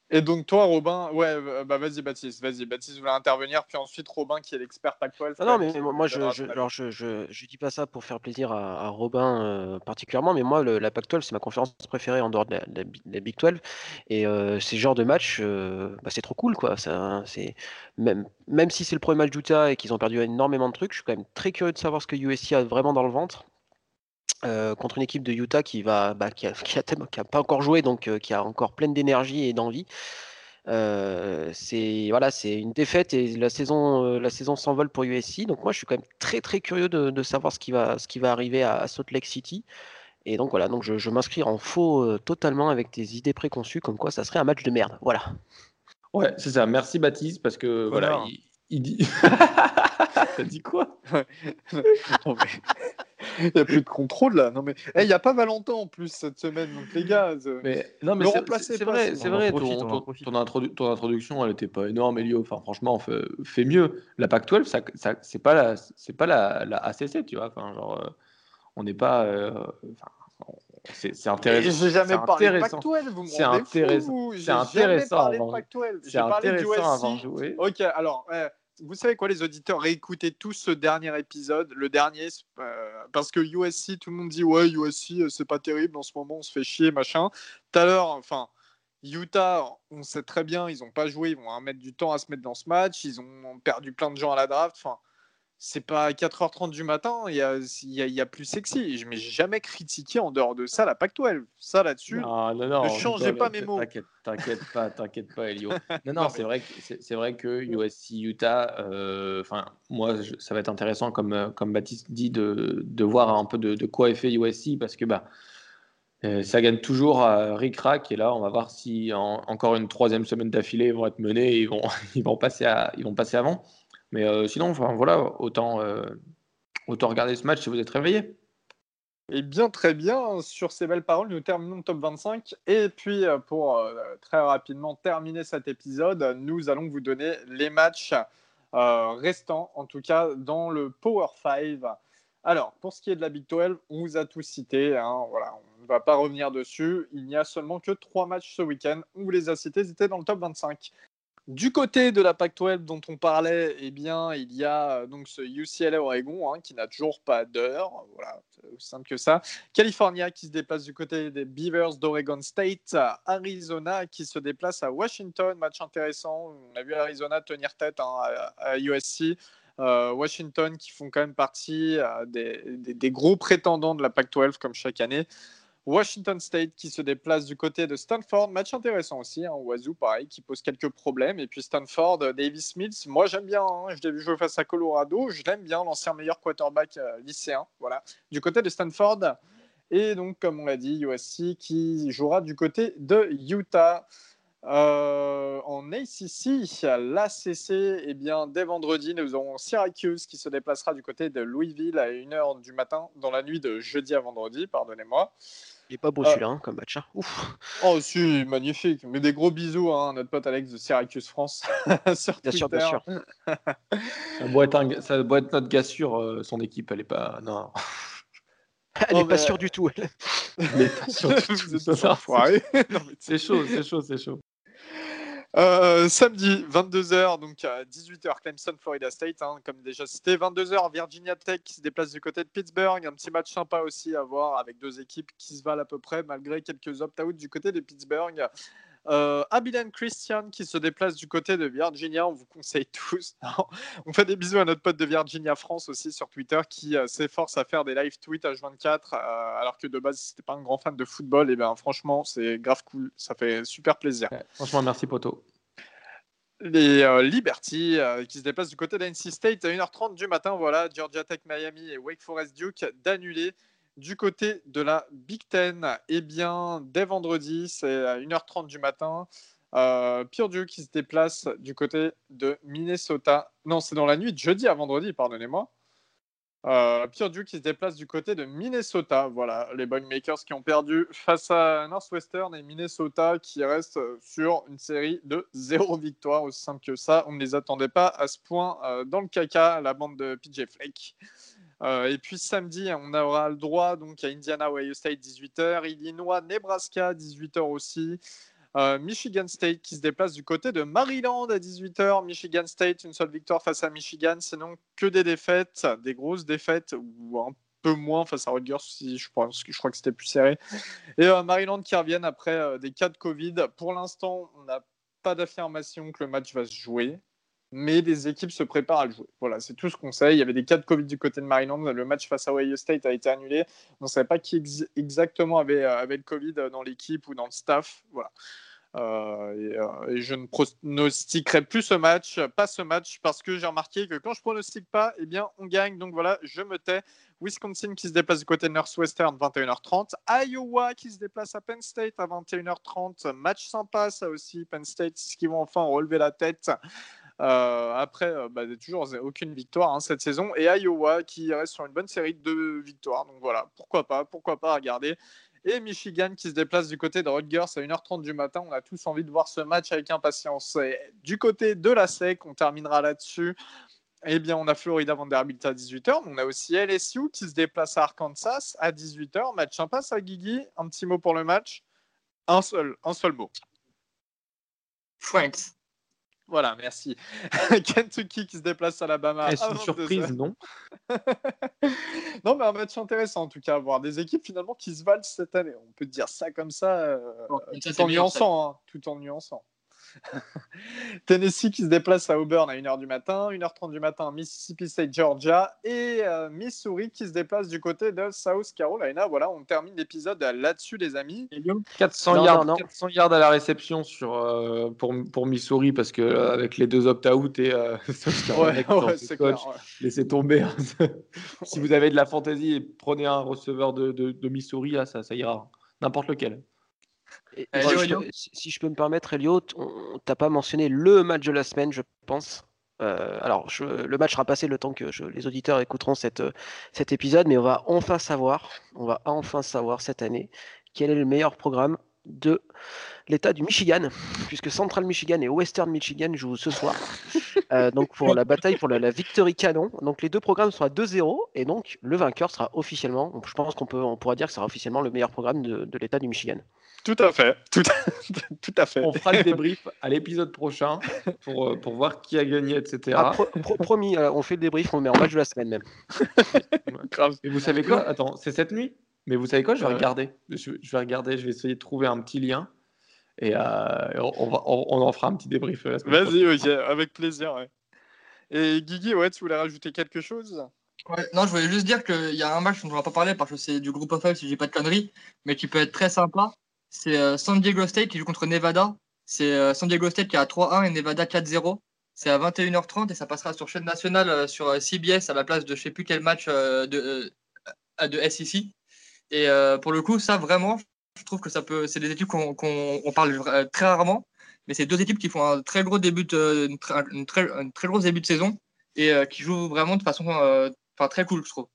Et donc toi, Robin, ouais, euh, bah vas-y Baptiste, vas-y, Baptiste voulait intervenir, puis ensuite Robin qui est l'expert Pac-12. Ah non, mais moi je, je, alors je, je, je, dis pas ça pour faire plaisir à, Robin euh, particulièrement, mais moi la Pac-12 c'est ma conférence préférée en dehors de la, Big 12, et euh, ces genres de matchs, euh, bah, c'est trop cool quoi. Ça, c'est même, même si c'est le premier match d'Utah et qu'ils ont perdu énormément de trucs, je suis quand même très curieux de savoir ce que USC a vraiment dans le ventre. Euh, contre une équipe de Utah qui va bah, qui, a, qui, a, pas encore joué donc euh, qui a encore pleine d'énergie et d'envie. Euh, c'est voilà, c'est une défaite et la saison la saison s'envole pour USC. Donc moi je suis quand même très très curieux de, savoir ce qui va ce qui va arriver à, Salt Lake City. Et donc voilà, donc je, m'inscris en faux totalement avec des idées préconçues comme quoi ça serait un match de merde. Voilà. Ouais, c'est ça. Merci Baptiste parce que voilà, il, dit. T'as dit quoi? Il n'y a plus de contrôle là. Non mais il n'y a pas Valentin en plus cette semaine. Donc les gars, mais, non, mais c'est vrai, c'est vrai. Ton, ton, introduction, elle n'était pas énorme, Elio. Enfin, franchement, fait, fait mieux. La PAC-12, ça, ça c'est pas la, c'est pas la, la, ACC, tu vois. Enfin, genre, euh, on n'est pas. Euh, C'est intéressant. J'ai jamais parlé de Pac-12, vous C'est intéressant. C'est intéressant. C'est intéressant à avoir joué. Ok, alors, vous savez quoi, les auditeurs, réécoutez tous ce dernier épisode, le dernier, euh, parce que USC, tout le monde dit ouais, USC, euh, c'est pas terrible en ce moment, on se fait chier, machin. Tout à l'heure, enfin, Utah, on sait très bien, ils n'ont pas joué, ils vont mettre du temps à se mettre dans ce match, ils ont perdu plein de gens à la draft. Enfin, c'est pas à 4h30 du matin, il y a, y a, plus sexy. Mais j'ai jamais critiqué en dehors de ça la Pac-12. Ça là-dessus, ne changez pas mes mots. T'inquiète pas, t'inquiète pas, Elio. Non, non, c'est vrai, c'est vrai que USC Utah, euh, enfin, moi, ça va être intéressant, comme, euh, comme Baptiste dit, de, de voir un peu de, quoi est fait USC parce que bah, euh, ça gagne toujours à Rick Rack et là on va voir si encore une troisième semaine d'affilée ils vont être menés et ils vont, ils vont, passer, à, ils vont passer avant. Mais euh, sinon, enfin, voilà, autant, euh, autant regarder ce match si vous êtes réveillé. Et bien, très bien. Sur ces belles paroles, nous terminons le top 25. Et puis, euh, pour très rapidement terminer cet épisode, nous allons vous donner les matchs restants, en tout cas dans le Power 5. Alors, pour ce qui est de la Big 12, on vous a tous cité. Hein, voilà, on ne va pas revenir dessus. Il n'y a seulement que trois matchs ce week-end. On vous les a cités, ils étaient dans le top 25. Du côté de la Pac-12 dont on parlait, eh bien, il y a euh, donc ce UCLA Oregon hein, qui n'a toujours pas d'heure. Voilà, aussi simple que ça. California qui se déplace du côté des Beavers d'Oregon State. Arizona qui se déplace à Washington. Match intéressant. On a vu Arizona tenir tête hein, à, USC. Euh, Washington qui font quand même partie euh, des, gros prétendants de la Pac-12 comme chaque année. Washington State qui se déplace du côté de Stanford. Match intéressant aussi. Hein. Wazoo, pareil, qui pose quelques problèmes. Et puis Stanford, euh, Davis Mills. Moi, j'aime bien. Hein. Je l'ai vu jouer face à Colorado. Je l'aime bien, l'ancien meilleur quarterback euh, lycéen. Voilà. Du côté de Stanford. Et donc, comme on l'a dit, USC qui jouera du côté de Utah. Euh, en ACC, l'ACC, eh bien, dès vendredi, nous aurons Syracuse qui se déplacera du côté de Louisville à 1h du matin dans la nuit de jeudi à vendredi, pardonnez-moi. Il est pas beau euh, celui-là hein, comme match. Hein. Oh, si, magnifique. Mais des gros bisous hein, à notre pote Alex de Syracuse France. sur bien sûr, bien sûr. ça, doit être ça doit être notre gars sûr. Euh, son équipe, elle est pas. Non. Elle n'est pas sûre du tout. Elle. n'est pas sûre du tout. C'est chaud, c'est chaud, c'est chaud. Euh, samedi, 22h, donc à 18h, Clemson, Florida State, hein, comme déjà cité. 22h, Virginia Tech qui se déplace du côté de Pittsburgh. Un petit match sympa aussi à voir avec deux équipes qui se valent à peu près, malgré quelques opt-out du côté de Pittsburgh. Euh, Abilene Christian qui se déplace du côté de Virginia, on vous conseille tous. on fait des bisous à notre pote de Virginia France aussi sur Twitter qui euh, s'efforce à faire des live tweets H24 euh, alors que de base c'était pas un grand fan de football et bien franchement c'est grave cool, ça fait super plaisir. franchement merci Poto. Les euh, Liberty qui se déplacent du côté d'NC State à 1h30 du matin, voilà, Georgia Tech Miami et Wake Forest Duke d'annuler du côté de la Big Ten, eh bien, dès vendredi, c'est à 1h30 du matin, euh, Purdue qui se déplace du côté de Minnesota. Non, c'est dans la nuit jeudi à vendredi, pardonnez-moi. Euh, Purdue qui se déplace du côté de Minnesota. Voilà, les Boinkmakers qui ont perdu face à Northwestern et Minnesota qui restent sur une série de zéro victoire, aussi simple que ça. On ne les attendait pas à ce point euh, dans le caca, la bande de PJ Flake. Euh, et puis samedi, on aura le droit donc à Indiana, Ohio State 18h, Illinois, Nebraska 18h aussi. Euh, Michigan State qui se déplace du côté de Maryland à 18h. Michigan State, une seule victoire face à Michigan, sinon que des défaites, des grosses défaites ou un peu moins face à Rutgers, si je, crois que c'était plus serré. Et euh, Maryland qui reviennent après des cas de Covid. Pour l'instant, on n'a pas d'affirmation que le match va se jouer mais les équipes se préparent à le jouer. Voilà, c'est tout ce qu'on sait. Il y avait des cas de Covid du côté de Maryland. Le match face à Ohio State a été annulé. On ne savait pas qui exactement avait, euh, avait, le Covid dans l'équipe ou dans le staff. Voilà. Euh, euh, et, je ne pronostiquerai plus ce match, pas ce match, parce que j'ai remarqué que quand je pronostique pas, eh bien, on gagne. Donc voilà, je me tais. Wisconsin qui se déplace du côté de Northwestern, 21h30. Iowa qui se déplace à Penn State à 21h30. Match sympa, ça aussi. Penn State, qui vont enfin relever la tête euh, après, euh, bah, toujours aucune victoire hein, cette saison. Et Iowa qui reste sur une bonne série de victoires. Donc voilà, pourquoi pas, pourquoi pas regarder. Et Michigan qui se déplace du côté de Rutgers à 1h30 du matin. On a tous envie de voir ce match avec impatience. du côté de la SEC, on terminera là-dessus. eh bien, on a Florida Vanderbilt à 18h. On a aussi LSU qui se déplace à Arkansas à 18h. Match sympa, ça, Guigui? Un petit mot pour le match? Un seul, un seul mot. Franks. Voilà, merci. Kentucky qui se déplace à Alabama. Est-ce une surprise, non? Non, mais un match intéressant en tout cas, voir des équipes finalement qui se valent cette année. On peut dire ça comme ça, euh, tout, en nuançant, hein, tout en nuançant. Tennessee qui se déplace à Auburn à 1h du matin, 1h30 du matin, Mississippi State, Georgia et euh, Missouri qui se déplace du côté de South Carolina. Voilà, on termine l'épisode là-dessus, les amis. 400, yards, 400 yards à la réception sur, euh, pour, pour Missouri parce que euh, avec les deux opt-out et laissez tomber. Hein. si vous avez de la fantaisie, prenez un receveur de, de, Missouri, là, ça, ça ira. N'importe lequel si, je peux me permettre, Elliot, on t'a pas mentionné le match de la semaine, je pense. Euh, alors, le match sera passé le temps que les auditeurs écouteront cette, cet épisode, mais on va enfin savoir, on va enfin savoir cette année quel est le meilleur programme de l'État du Michigan, puisque Central Michigan et Western Michigan jouent ce soir. Euh, donc pour la bataille pour la, Victory Canon. Donc les deux programmes seront à 2-0 et donc le vainqueur sera officiellement, je pense qu'on peut, on pourra dire que ce sera officiellement le meilleur programme de l'État du Michigan. Tout à fait. Tout à, fait. On fera le débrief à l'épisode prochain pour, euh, pour voir qui a gagné, etc. Ah, promis, euh, on fait le débrief, on le met en match de la semaine même. Et vous savez quoi? Attends, c'est cette nuit? Mais vous savez quoi? Je vais regarder. Je, vais regarder, je vais essayer de trouver un petit lien. Et euh, on, va, on, en fera un petit débrief Vas-y, ok, avec plaisir. Et Guigui, ouais, tu voulais rajouter quelque chose? Non, je voulais juste dire qu'il y a un match dont on va pas parler parce que c'est du groupe of five si j'ai pas de conneries, mais qui peut être très sympa c'est euh, San Diego State qui joue contre Nevada. C'est euh, San Diego State qui à 3-1 et Nevada 4-0. C'est à 21h30 et ça passera sur chaîne nationale euh, sur CBS à la place de je sais plus quel match de, SEC. Et pour le coup, ça vraiment, je trouve que ça peut. C'est des équipes qu'on parle très rarement, mais c'est deux équipes qui font un très gros début de, gros début de saison et qui jouent vraiment de façon très cool, je trouve.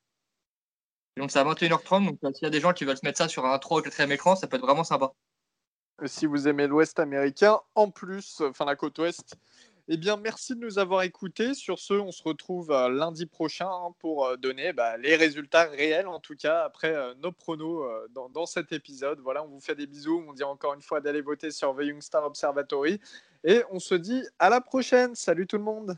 Donc c'est à 21h30, donc s'il y a des gens qui veulent se mettre ça sur un 3 ou 4 écran, ça peut être vraiment sympa. Si vous aimez l'Ouest américain, en plus, enfin la côte Ouest, eh bien merci de nous avoir écoutés. Sur ce, on se retrouve euh, lundi prochain pour euh, donner bah, les résultats réels, en tout cas, après euh, nos pronos dans, cet épisode. Voilà, on vous fait des bisous. On dit encore une fois d'aller voter sur The Star Observatory. Et on se dit à la prochaine. Salut tout le monde.